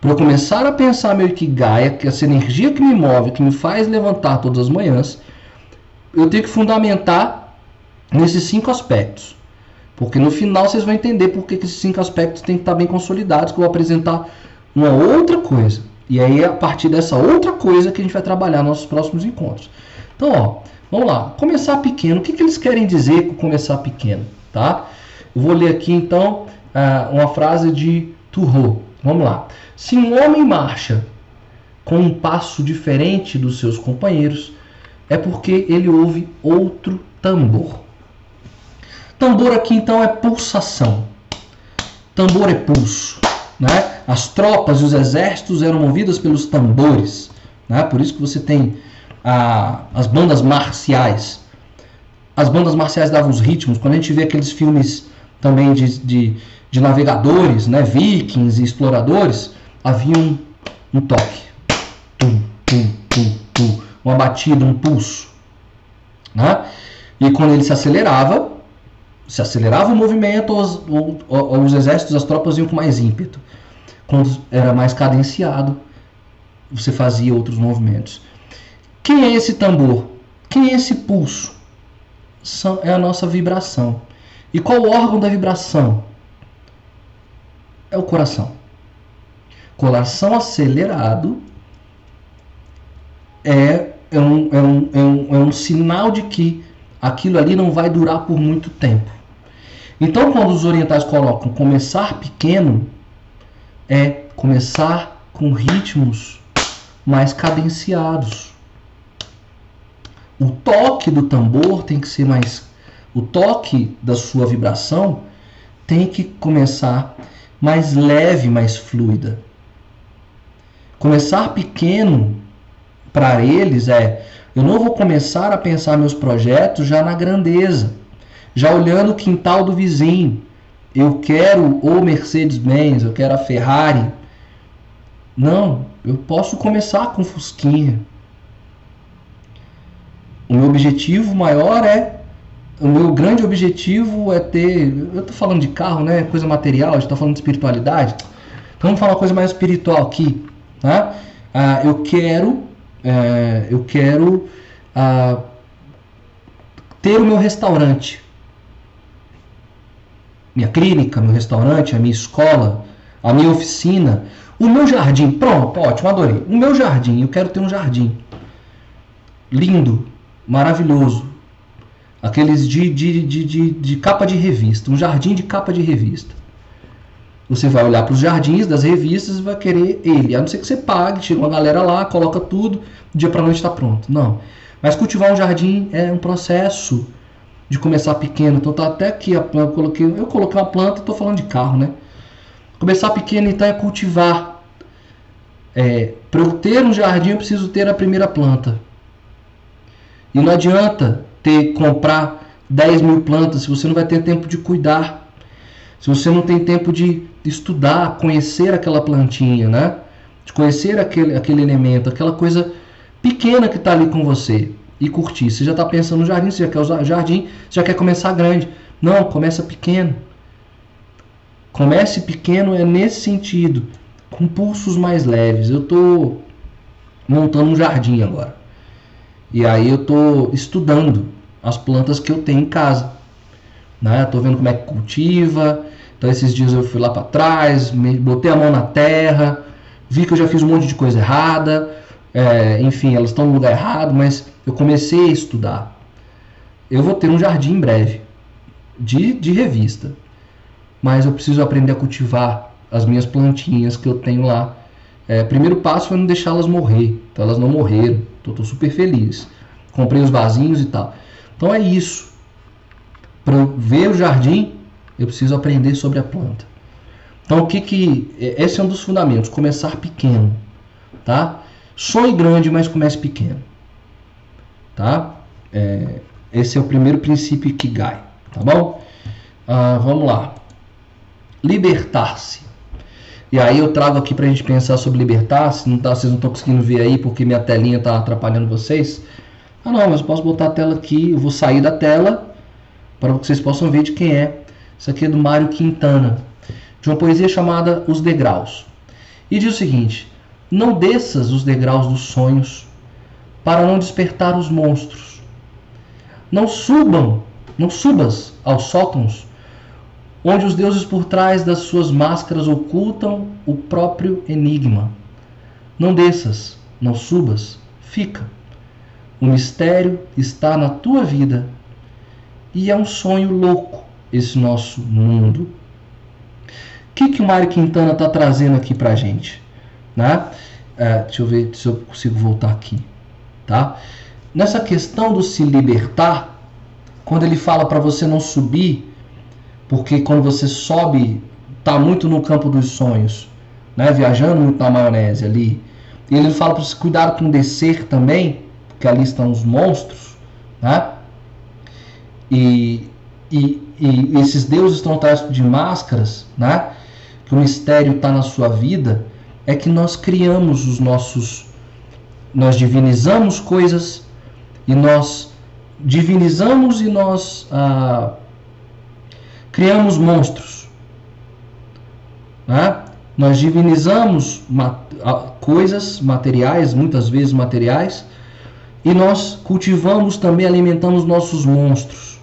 Para eu começar a pensar meu Ikigai, que essa energia que me move, que me faz levantar todas as manhãs, eu tenho que fundamentar nesses cinco aspectos. Porque no final vocês vão entender por que esses cinco aspectos têm que estar bem consolidados, que eu vou apresentar uma outra coisa. E aí é a partir dessa outra coisa que a gente vai trabalhar nos próximos encontros. Então, ó, vamos lá. Começar pequeno. O que, que eles querem dizer com começar pequeno? Tá? Eu vou ler aqui então uma frase de Turro. Vamos lá. Se um homem marcha com um passo diferente dos seus companheiros, é porque ele ouve outro tambor. Tambor aqui então é pulsação. Tambor é pulso. Né? As tropas e os exércitos eram movidos pelos tambores. Né? Por isso que você tem a, as bandas marciais. As bandas marciais davam os ritmos. Quando a gente vê aqueles filmes também de, de, de navegadores, né? vikings e exploradores, havia um, um toque. Tum, tum, tum, tum, uma batida, um pulso. Né? E quando ele se acelerava, se acelerava o movimento, os, os exércitos, as tropas iam com mais ímpeto. Quando era mais cadenciado, você fazia outros movimentos. Quem é esse tambor? Quem é esse pulso? São, é a nossa vibração. E qual o órgão da vibração? É o coração. Coração acelerado é, é, um, é, um, é, um, é um sinal de que aquilo ali não vai durar por muito tempo. Então, quando os orientais colocam começar pequeno, é começar com ritmos mais cadenciados. O toque do tambor tem que ser mais. O toque da sua vibração tem que começar mais leve, mais fluida. Começar pequeno para eles é: eu não vou começar a pensar meus projetos já na grandeza, já olhando o quintal do vizinho, eu quero o Mercedes-Benz, eu quero a Ferrari. Não, eu posso começar com Fusquinha. O meu objetivo maior é. O meu grande objetivo é ter. Eu tô falando de carro, né? Coisa material, a gente tá falando de espiritualidade. Então vamos falar uma coisa mais espiritual aqui. Tá? Ah, eu quero. É, eu quero ah, ter o meu restaurante minha clínica, meu restaurante, a minha escola, a minha oficina, o meu jardim. Pronto, ótimo, adorei. O meu jardim, eu quero ter um jardim lindo, maravilhoso. Aqueles de, de, de, de, de capa de revista, um jardim de capa de revista. Você vai olhar para os jardins das revistas e vai querer ele. A não ser que você pague, tira uma galera lá, coloca tudo, dia para noite está pronto. Não. Mas cultivar um jardim é um processo de começar pequeno. Então tá até aqui, eu coloquei, eu coloquei uma planta, estou falando de carro, né? Começar pequeno então é cultivar. É, para eu ter um jardim eu preciso ter a primeira planta. E não adianta ter comprar 10 mil plantas se você não vai ter tempo de cuidar. Se você não tem tempo de estudar, conhecer aquela plantinha, né? De conhecer aquele, aquele elemento, aquela coisa pequena que está ali com você e curtir. Você já está pensando no jardim, você já quer usar jardim, você já quer começar grande. Não, começa pequeno. Comece pequeno é nesse sentido, com pulsos mais leves. Eu estou montando um jardim agora. E aí eu estou estudando as plantas que eu tenho em casa. Né? Estou vendo como é que cultiva. Então esses dias eu fui lá para trás, botei a mão na terra, vi que eu já fiz um monte de coisa errada. É, enfim, elas estão no lugar errado, mas eu comecei a estudar. Eu vou ter um jardim em breve, de, de revista. Mas eu preciso aprender a cultivar as minhas plantinhas que eu tenho lá. É, primeiro passo foi não deixá-las morrer. Então elas não morreram. Então, estou super feliz. Comprei os vasinhos e tal. Então é isso. Para ver o jardim, eu preciso aprender sobre a planta. Então o que que esse é um dos fundamentos, começar pequeno, tá? Sonhe grande, mas comece pequeno, tá? É, esse é o primeiro princípio Ikigai, tá bom? Ah, vamos lá. Libertar-se. E aí eu trago aqui para a gente pensar sobre libertar-se. Não tá, vocês não estão conseguindo ver aí porque minha telinha está atrapalhando vocês. Ah não, mas eu posso botar a tela aqui. Eu vou sair da tela para que vocês possam ver de quem é. Isso aqui é do Mário Quintana, de uma poesia chamada Os Degraus. E diz o seguinte: Não desças os degraus dos sonhos para não despertar os monstros. Não subam, não subas aos sótãos onde os deuses por trás das suas máscaras ocultam o próprio enigma. Não desças, não subas, fica. O mistério está na tua vida e é um sonho louco esse nosso mundo. O que, que o Mário Quintana está trazendo aqui para a gente? Né? É, deixa eu ver se eu consigo voltar aqui. Tá? Nessa questão do se libertar, quando ele fala para você não subir porque quando você sobe, está muito no campo dos sonhos, né? viajando muito na maionese ali. E ele fala para você cuidar com descer também, porque ali estão os monstros, né? E, e, e esses deuses estão atrás de máscaras, né? Que o mistério está na sua vida, é que nós criamos os nossos, nós divinizamos coisas e nós divinizamos e nós ah, criamos monstros. Né? Nós divinizamos coisas materiais, muitas vezes materiais, e nós cultivamos também, alimentamos nossos monstros.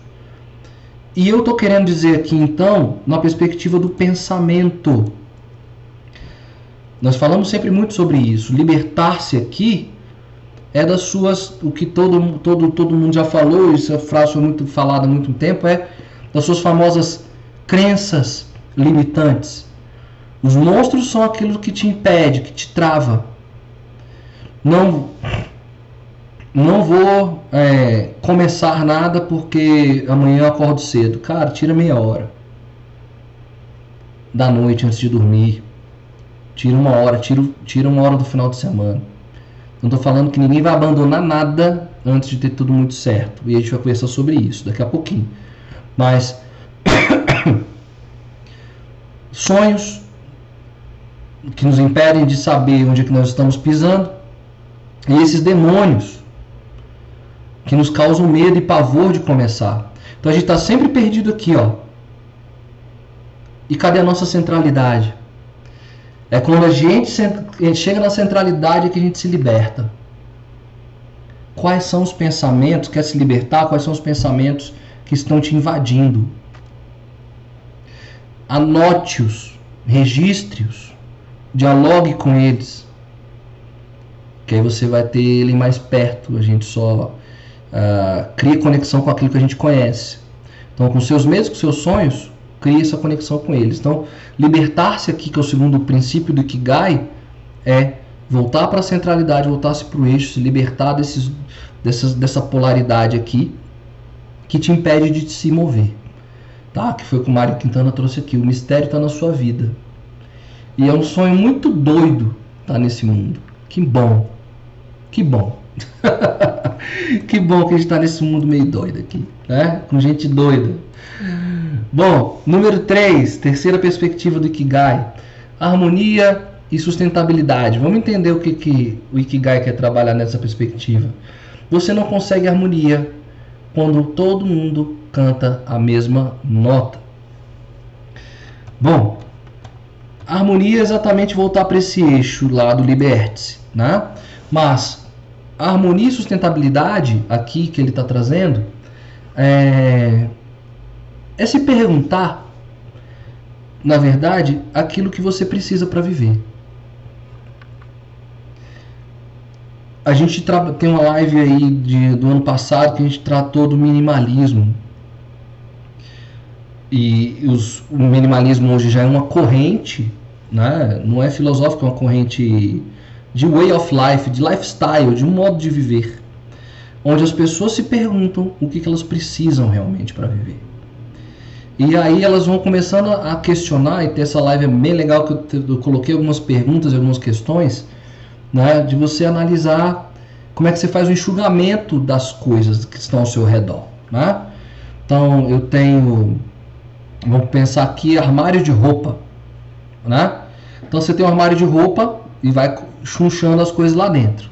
E eu estou querendo dizer aqui então, na perspectiva do pensamento. Nós falamos sempre muito sobre isso. Libertar-se aqui é das suas, o que todo, todo, todo mundo já falou, essa frase foi muito falada há muito tempo, é das suas famosas crenças limitantes. Os monstros são aquilo que te impede, que te trava. Não, não vou é, começar nada porque amanhã eu acordo cedo. Cara, tira meia hora da noite antes de dormir. Tira uma hora, tira, tira uma hora do final de semana. Não estou falando que ninguém vai abandonar nada antes de ter tudo muito certo. E a gente vai conversar sobre isso daqui a pouquinho. Mas sonhos que nos impedem de saber onde é que nós estamos pisando, e esses demônios que nos causam medo e pavor de começar. Então a gente está sempre perdido aqui, ó. E cadê a nossa centralidade? É quando a gente chega na centralidade que a gente se liberta. Quais são os pensamentos, quer se libertar? Quais são os pensamentos que estão te invadindo? Anote-os, registre-os, dialogue com eles, que aí você vai ter ele mais perto. A gente só uh, cria conexão com aquilo que a gente conhece. Então, com seus medos, com seus sonhos, cria essa conexão com eles. Então, libertar-se aqui, que é o segundo princípio do Ikigai, é voltar para a centralidade, voltar-se para o eixo, se libertar desses, dessas, dessa polaridade aqui que te impede de se mover tá? Que foi o que o Mário Quintana trouxe aqui. O mistério está na sua vida. E é um sonho muito doido estar nesse mundo. Que bom. Que bom. que bom que a gente está nesse mundo meio doido aqui, né? Com gente doida. Bom, número 3, terceira perspectiva do Ikigai. Harmonia e sustentabilidade. Vamos entender o que, que o Ikigai quer trabalhar nessa perspectiva. Você não consegue harmonia quando todo mundo canta a mesma nota. Bom, harmonia é exatamente voltar para esse eixo lá do Liberty, né? Mas a harmonia e sustentabilidade aqui que ele está trazendo é, é se perguntar, na verdade, aquilo que você precisa para viver. A gente tem uma live aí de, do ano passado que a gente tratou do minimalismo. E os, o minimalismo hoje já é uma corrente, né? não é filosófico, é uma corrente de way of life, de lifestyle, de um modo de viver, onde as pessoas se perguntam o que, que elas precisam realmente para viver. E aí elas vão começando a questionar, e ter essa live é bem legal que eu, eu coloquei algumas perguntas algumas questões, né, de você analisar como é que você faz o enxugamento das coisas que estão ao seu redor. Né? Então eu tenho, vamos pensar aqui, armário de roupa. Né? Então você tem um armário de roupa e vai chunchando as coisas lá dentro.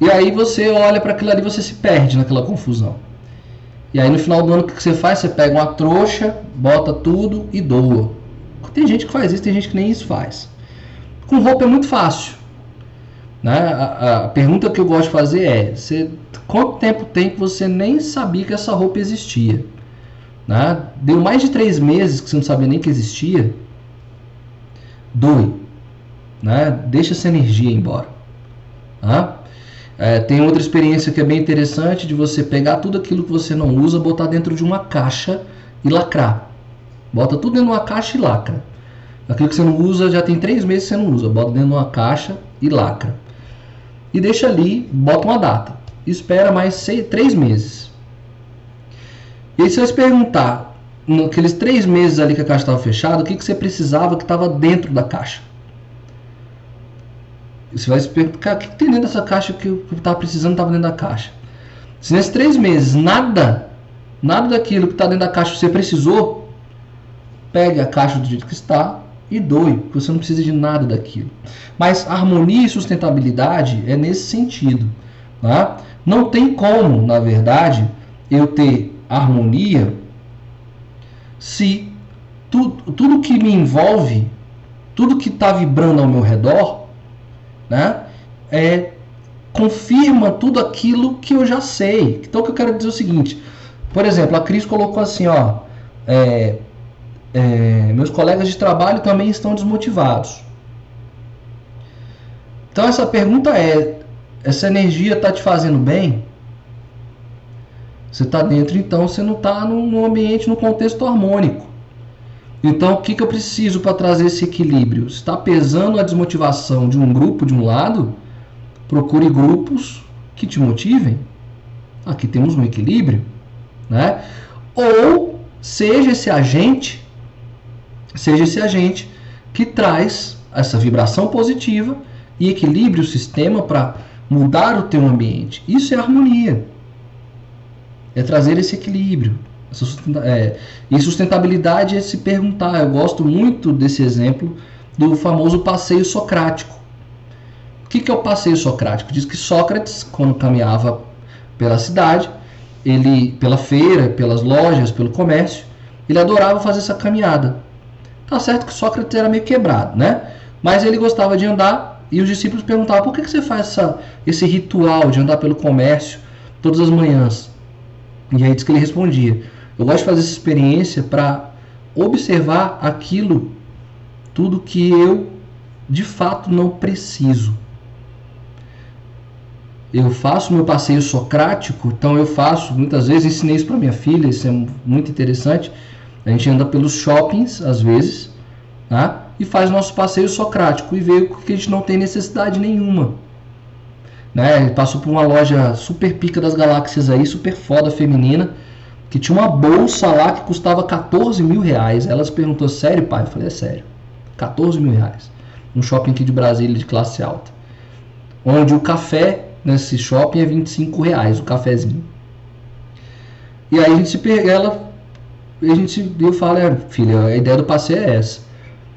E aí você olha para aquilo ali e você se perde naquela confusão. E aí no final do ano o que você faz? Você pega uma trouxa, bota tudo e doa. Tem gente que faz isso, tem gente que nem isso faz. Com roupa é muito fácil. Né? A, a pergunta que eu gosto de fazer é: você, quanto tempo tem que você nem sabia que essa roupa existia? Né? Deu mais de três meses que você não sabia nem que existia? Doe né? Deixa essa energia embora. Tá? É, tem outra experiência que é bem interessante de você pegar tudo aquilo que você não usa, botar dentro de uma caixa e lacrar. Bota tudo dentro de uma caixa e lacra. Aquilo que você não usa já tem três meses que você não usa, bota dentro de uma caixa e lacra. E deixa ali, bota uma data. Espera mais seis, três meses. E aí você se perguntar, naqueles três meses ali que a caixa estava fechada, o que, que você precisava que estava dentro da caixa? Você vai se perguntar, o que, tem dentro dessa caixa que eu estava precisando estava dentro da caixa? Se nesses três meses nada, nada daquilo que está dentro da caixa você precisou, pegue a caixa do jeito que está e doe, você não precisa de nada daquilo. Mas harmonia e sustentabilidade é nesse sentido. Tá? Não tem como, na verdade, eu ter harmonia se tudo, tudo que me envolve, tudo que está vibrando ao meu redor, né? É, confirma tudo aquilo que eu já sei. Então, o que eu quero dizer é o seguinte: por exemplo, a Cris colocou assim, ó, é, é, meus colegas de trabalho também estão desmotivados. Então, essa pergunta é: essa energia está te fazendo bem? Você está dentro, então você não está num ambiente, num contexto harmônico. Então, o que, que eu preciso para trazer esse equilíbrio? Está pesando a desmotivação de um grupo de um lado? Procure grupos que te motivem. Aqui temos um equilíbrio, né? Ou seja esse agente, seja esse agente que traz essa vibração positiva e equilibre o sistema para mudar o teu ambiente. Isso é harmonia. É trazer esse equilíbrio. É, e sustentabilidade é se perguntar. Eu gosto muito desse exemplo do famoso passeio socrático. O que, que é o passeio socrático? Diz que Sócrates, quando caminhava pela cidade, ele pela feira, pelas lojas, pelo comércio, ele adorava fazer essa caminhada. Tá certo que Sócrates era meio quebrado, né? Mas ele gostava de andar e os discípulos perguntavam: por que, que você faz essa, esse ritual de andar pelo comércio todas as manhãs? E aí diz que ele respondia: eu gosto de fazer essa experiência para observar aquilo, tudo que eu de fato não preciso. Eu faço meu passeio socrático, então eu faço, muitas vezes ensinei isso para minha filha, isso é muito interessante. A gente anda pelos shoppings, às vezes, tá? e faz nosso passeio socrático e vê que a gente não tem necessidade nenhuma. Né? Passou por uma loja super pica das galáxias aí, super foda feminina que tinha uma bolsa lá que custava 14 mil reais. Ela se perguntou, sério, pai? Eu falei, é sério. 14 mil reais. Um shopping aqui de Brasília de classe alta. Onde o café nesse shopping é 25 reais, o cafezinho. E aí a gente se pega, ela, a gente, eu falo, é, filha, a ideia do passeio é essa.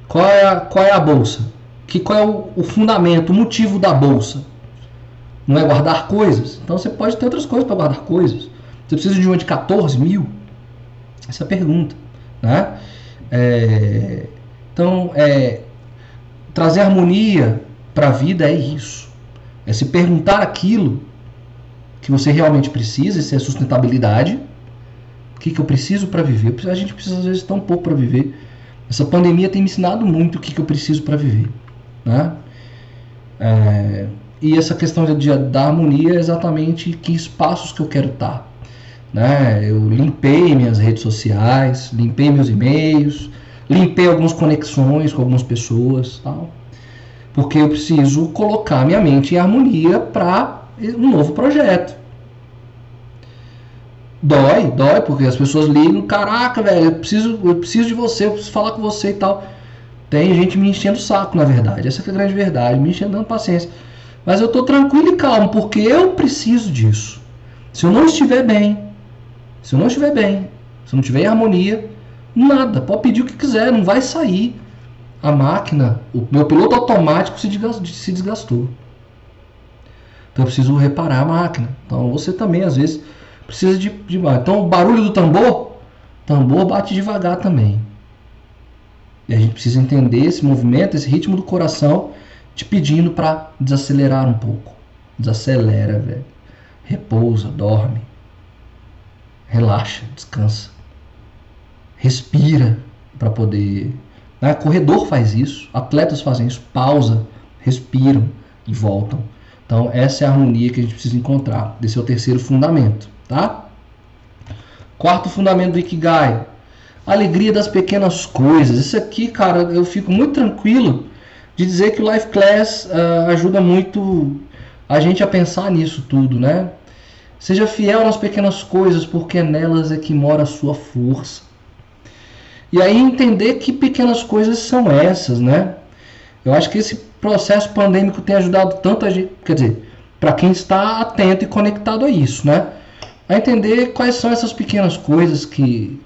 Qual é a, qual é a bolsa? Que, qual é o, o fundamento, o motivo da bolsa? Não é guardar coisas? Então você pode ter outras coisas para guardar coisas. Você precisa de uma de 14 mil? Essa é a pergunta. Né? É, então, é, trazer harmonia para a vida é isso. É se perguntar aquilo que você realmente precisa, isso é sustentabilidade. Que, que eu preciso para viver? A gente precisa, às vezes, tão pouco para viver. Essa pandemia tem me ensinado muito o que, que eu preciso para viver. Né? É, e essa questão de, de, da harmonia é exatamente que espaços que eu quero estar. Né? Eu limpei minhas redes sociais, limpei meus e-mails, limpei algumas conexões com algumas pessoas, tal, porque eu preciso colocar minha mente em harmonia para um novo projeto. Dói, dói, porque as pessoas ligam, caraca, velho, eu preciso, eu preciso de você, eu preciso falar com você e tal. Tem gente me enchendo o saco, na verdade. Essa é a grande verdade, me enchendo dando paciência. Mas eu estou tranquilo e calmo, porque eu preciso disso. Se eu não estiver bem, se eu não estiver bem, se eu não estiver em harmonia, nada, pode pedir o que quiser, não vai sair. A máquina, o meu piloto automático se desgastou. Então eu preciso reparar a máquina. Então você também, às vezes, precisa de, de. Então o barulho do tambor, tambor bate devagar também. E a gente precisa entender esse movimento, esse ritmo do coração te pedindo para desacelerar um pouco. Desacelera, velho. Repousa, dorme. Relaxa, descansa. Respira para poder. Né? Corredor faz isso, atletas fazem isso. Pausa, respiram e voltam. Então, essa é a harmonia que a gente precisa encontrar. Esse é o terceiro fundamento, tá? Quarto fundamento do Ikigai. Alegria das pequenas coisas. Isso aqui, cara, eu fico muito tranquilo de dizer que o Life Class uh, ajuda muito a gente a pensar nisso tudo, né? Seja fiel nas pequenas coisas, porque nelas é que mora a sua força. E aí entender que pequenas coisas são essas, né? Eu acho que esse processo pandêmico tem ajudado tanto a gente, quer dizer, para quem está atento e conectado a isso, né? A entender quais são essas pequenas coisas que,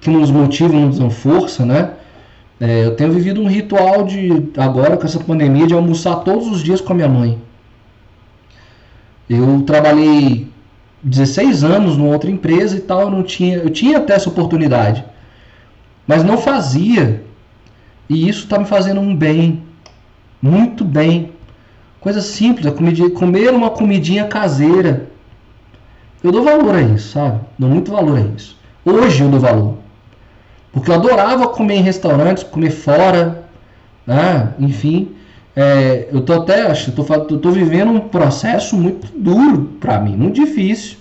que nos motivam, nos dão força, né? É, eu tenho vivido um ritual de, agora com essa pandemia, de almoçar todos os dias com a minha mãe. Eu trabalhei 16 anos numa outra empresa e tal, eu não tinha, eu tinha até essa oportunidade, mas não fazia. E isso está me fazendo um bem, muito bem. Coisa simples, comer uma comidinha caseira. Eu dou valor a isso, sabe? Dou muito valor a isso. Hoje eu dou valor. Porque eu adorava comer em restaurantes, comer fora, né? enfim. É, eu tô até, acho, tô, tô vivendo um processo muito duro para mim, muito difícil.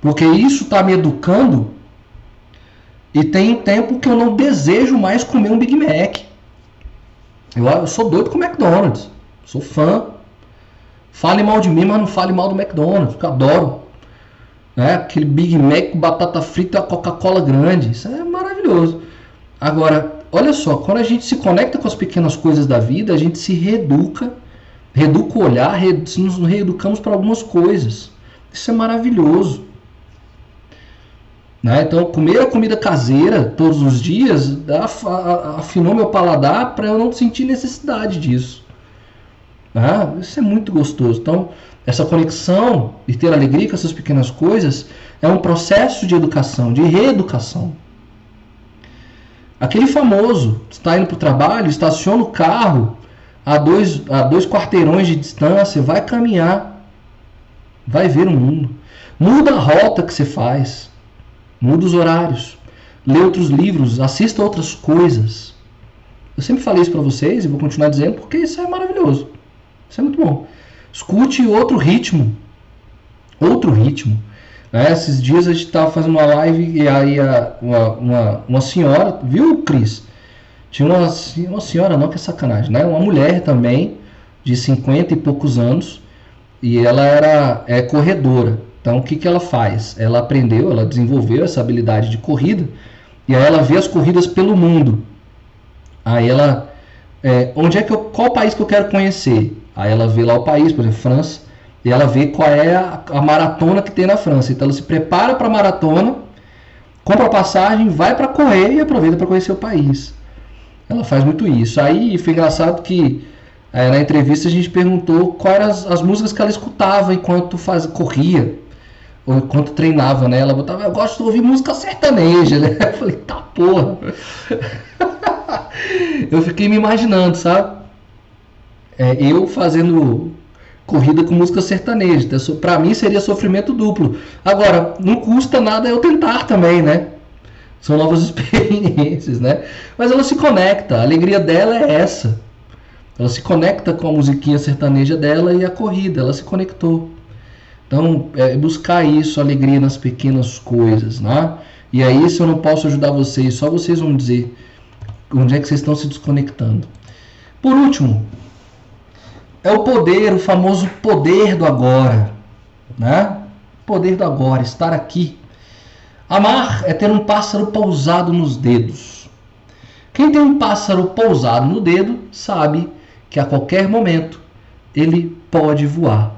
Porque isso está me educando e tem um tempo que eu não desejo mais comer um Big Mac. Eu, eu sou doido com McDonald's. Sou fã. Fale mal de mim, mas não fale mal do McDonald's, que eu adoro. Né? Aquele Big Mac com batata frita e a Coca-Cola grande. Isso é maravilhoso. Agora, olha só, quando a gente se conecta com as pequenas coisas da vida, a gente se reeduca, reeduca o olhar, re, nos reeducamos para algumas coisas. Isso é maravilhoso. Né? Então, comer a comida caseira todos os dias afinou meu paladar para eu não sentir necessidade disso. Né? Isso é muito gostoso. Então, essa conexão e ter alegria com essas pequenas coisas é um processo de educação, de reeducação. Aquele famoso está indo para o trabalho, estaciona o carro a dois, a dois quarteirões de distância, vai caminhar, vai ver o mundo. Muda a rota que você faz, muda os horários, lê outros livros, assista outras coisas. Eu sempre falei isso para vocês e vou continuar dizendo porque isso é maravilhoso. Isso é muito bom. Escute outro ritmo. Outro ritmo. Né? Esses dias a gente estava fazendo uma live e aí a, uma, uma, uma senhora, viu, Cris? Tinha uma, uma senhora, não que é sacanagem, né? Uma mulher também, de 50 e poucos anos, e ela era é, corredora. Então o que, que ela faz? Ela aprendeu, ela desenvolveu essa habilidade de corrida, e aí ela vê as corridas pelo mundo. Aí ela é, onde é que eu, qual país que eu quero conhecer? Aí ela vê lá o país, por exemplo, França, e ela vê qual é a, a maratona que tem na França. Então ela se prepara para a maratona, compra a passagem, vai para correr e aproveita para conhecer o país. Ela faz muito isso. Aí foi engraçado que é, na entrevista a gente perguntou quais eram as, as, músicas que ela escutava enquanto faz, corria, ou enquanto treinava, né? Ela botava, eu gosto de ouvir música sertaneja, né? Eu falei, tá porra. eu fiquei me imaginando, sabe? É, eu fazendo corrida com música sertaneja. Então, para mim seria sofrimento duplo. Agora, não custa nada eu tentar também, né? São novas experiências, né? Mas ela se conecta, a alegria dela é essa. Ela se conecta com a musiquinha sertaneja dela e a corrida, ela se conectou. Então, é buscar isso, alegria nas pequenas coisas, né? E aí, se eu não posso ajudar vocês, só vocês vão dizer onde é que vocês estão se desconectando. Por último, é o poder, o famoso poder do agora, né? Poder do agora, estar aqui. Amar é ter um pássaro pousado nos dedos. Quem tem um pássaro pousado no dedo sabe que a qualquer momento ele pode voar.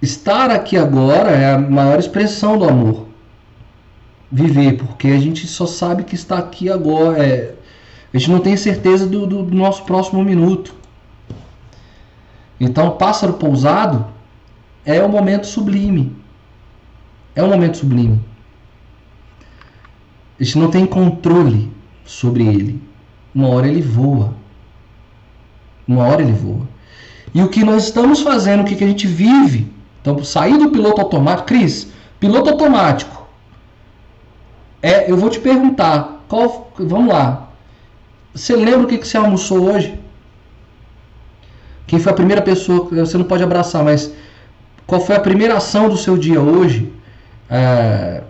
Estar aqui agora é a maior expressão do amor. Viver, porque a gente só sabe que está aqui agora. É, a gente não tem certeza do, do, do nosso próximo minuto. Então, pássaro pousado é o momento sublime. É um momento sublime. A gente não tem controle sobre ele. Uma hora ele voa. Uma hora ele voa. E o que nós estamos fazendo, o que, que a gente vive? Então, sair do piloto automático. Cris, piloto automático. É, eu vou te perguntar. Qual, vamos lá. Você lembra o que, que você almoçou hoje? Quem foi a primeira pessoa? Você não pode abraçar, mas qual foi a primeira ação do seu dia hoje? É,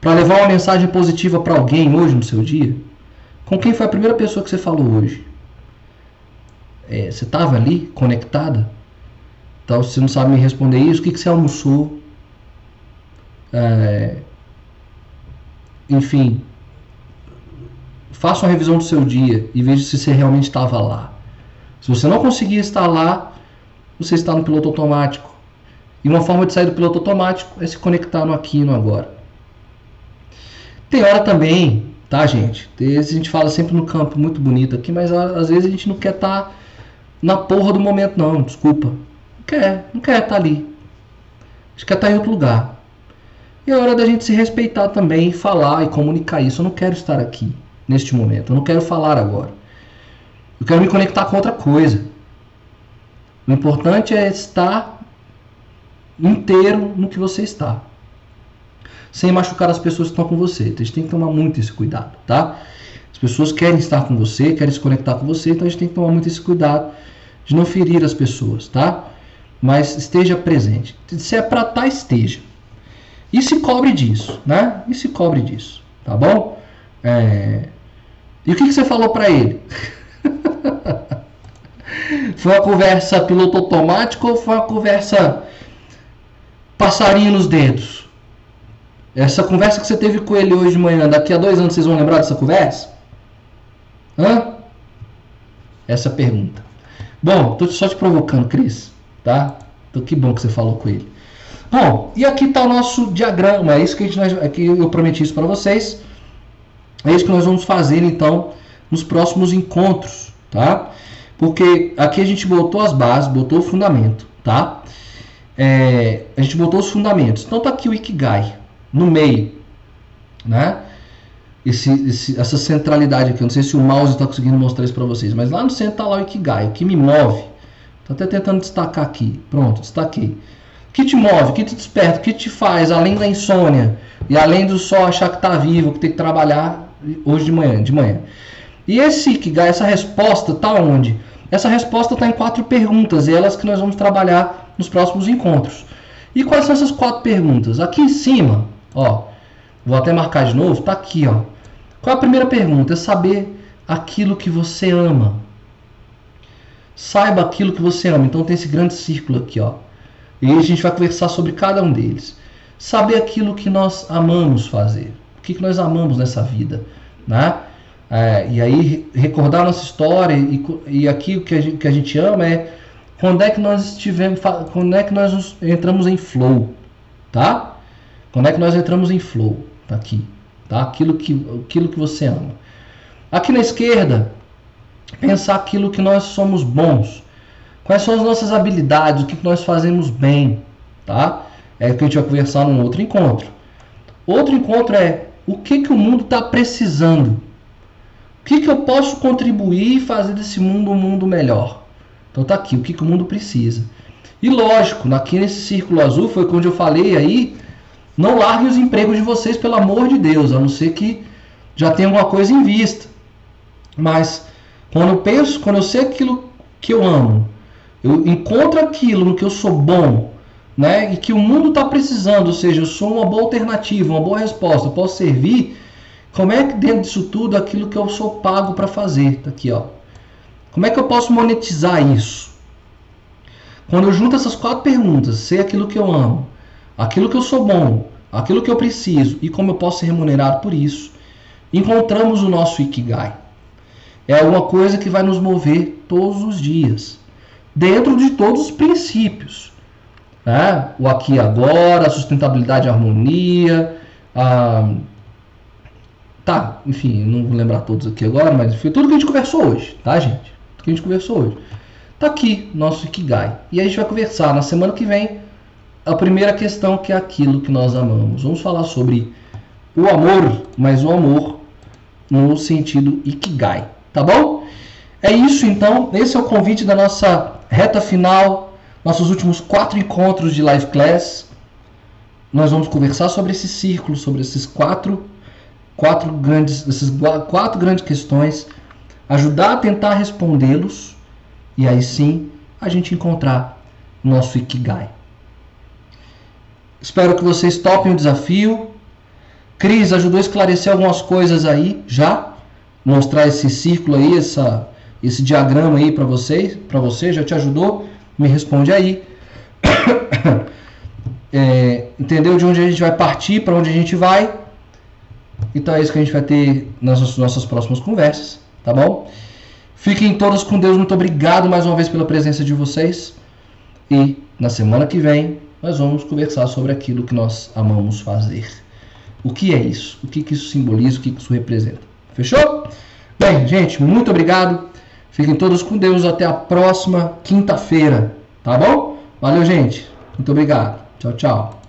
para levar uma mensagem positiva para alguém hoje no seu dia? Com quem foi a primeira pessoa que você falou hoje? É, você estava ali conectada? Então, se você não sabe me responder isso, o que, que você almoçou? É, enfim, faça uma revisão do seu dia e veja se você realmente estava lá. Se você não conseguir estar lá, você está no piloto automático. E uma forma de sair do piloto automático é se conectar no aqui e no agora. Tem hora também, tá, gente? Vezes a gente fala sempre no campo muito bonito aqui, mas às vezes a gente não quer estar tá na porra do momento, não. Desculpa. Não quer, não quer estar tá ali. A gente quer estar tá em outro lugar. E é hora da gente se respeitar também, falar e comunicar isso. Eu não quero estar aqui neste momento. Eu não quero falar agora. Eu quero me conectar com outra coisa. O importante é estar inteiro no que você está sem machucar as pessoas que estão com você. Então a gente tem que tomar muito esse cuidado, tá? As pessoas querem estar com você, querem se conectar com você, então a gente tem que tomar muito esse cuidado de não ferir as pessoas, tá? Mas esteja presente. Se é para estar, tá, esteja. E se cobre disso, né? E se cobre disso, tá bom? É... E o que, que você falou para ele? foi uma conversa piloto automático ou foi uma conversa passarinho nos dedos? Essa conversa que você teve com ele hoje de manhã, daqui a dois anos vocês vão lembrar dessa conversa? Hã? Essa pergunta. Bom, tô só te provocando, Cris, tá? Então que bom que você falou com ele. Bom, e aqui está o nosso diagrama. É isso que, a gente, é eu prometi isso para vocês. É isso que nós vamos fazer então nos próximos encontros, tá? Porque aqui a gente botou as bases, botou o fundamento, tá? É, a gente botou os fundamentos. Então tá aqui o Ikigai no meio, né? Esse, esse, essa centralidade aqui, eu não sei se o mouse está conseguindo mostrar isso para vocês, mas lá no centro está lá o Ikigai, o que me move. Estou até tentando destacar aqui. Pronto, destaquei. O que te move, o que te desperta, o que te faz, além da insônia e além do só achar que está vivo, que tem que trabalhar hoje de manhã, de manhã. E esse Ikigai, essa resposta está onde? Essa resposta está em quatro perguntas, e elas que nós vamos trabalhar nos próximos encontros. E quais são essas quatro perguntas? Aqui em cima, Ó, vou até marcar de novo, tá aqui, ó. Qual é a primeira pergunta? É saber aquilo que você ama. Saiba aquilo que você ama. Então tem esse grande círculo aqui, ó. E a gente vai conversar sobre cada um deles. Saber aquilo que nós amamos fazer. Que, que nós amamos nessa vida, né? É, e aí recordar nossa história e, e aqui o que a, gente, que a gente ama é quando é que nós estivemos, quando é que nós entramos em flow, tá? Quando é que nós entramos em flow, aqui, tá? Aquilo que, aquilo que você ama. Aqui na esquerda, pensar aquilo que nós somos bons. Quais são as nossas habilidades, o que nós fazemos bem, tá? É o que a gente vai conversar num outro encontro. Outro encontro é o que, que o mundo está precisando. O que, que eu posso contribuir e fazer desse mundo um mundo melhor? Então tá aqui, o que, que o mundo precisa. E lógico, aqui nesse círculo azul foi onde eu falei aí, não larguem os empregos de vocês, pelo amor de Deus, a não ser que já tenha alguma coisa em vista. Mas quando eu penso, quando eu sei aquilo que eu amo, eu encontro aquilo no que eu sou bom, né? E que o mundo está precisando, ou seja, eu sou uma boa alternativa, uma boa resposta, posso servir. Como é que dentro disso tudo aquilo que eu sou pago para fazer? Tá aqui, ó. Como é que eu posso monetizar isso? Quando eu junto essas quatro perguntas, sei aquilo que eu amo, aquilo que eu sou bom, aquilo que eu preciso e como eu posso ser remunerado por isso, encontramos o nosso Ikigai. É alguma coisa que vai nos mover todos os dias, dentro de todos os princípios né? o aqui e agora, a sustentabilidade e harmonia, a... tá, enfim, não vou lembrar todos aqui agora, mas foi tudo que a gente conversou hoje, tá, gente? Tudo que a gente conversou hoje. Tá aqui, nosso Ikigai. E a gente vai conversar na semana que vem a primeira questão que é aquilo que nós amamos. Vamos falar sobre o amor, mas o amor no sentido Ikigai, tá bom? É isso então, esse é o convite da nossa reta final nossos últimos quatro encontros de live class, nós vamos conversar sobre esse círculo, sobre esses quatro, quatro grandes, essas quatro grandes questões, ajudar a tentar respondê-los e aí sim a gente encontrar nosso ikigai. Espero que vocês topem o desafio. Cris ajudou a esclarecer algumas coisas aí já, mostrar esse círculo aí, essa, esse diagrama aí para vocês, para você já te ajudou me responde aí. É, entendeu de onde a gente vai partir, para onde a gente vai. Então é isso que a gente vai ter nas nossas próximas conversas, tá bom? Fiquem todos com Deus, muito obrigado mais uma vez pela presença de vocês. E na semana que vem nós vamos conversar sobre aquilo que nós amamos fazer. O que é isso? O que, que isso simboliza? O que, que isso representa? Fechou? Bem, gente, muito obrigado. Fiquem todos com Deus. Até a próxima quinta-feira. Tá bom? Valeu, gente. Muito obrigado. Tchau, tchau.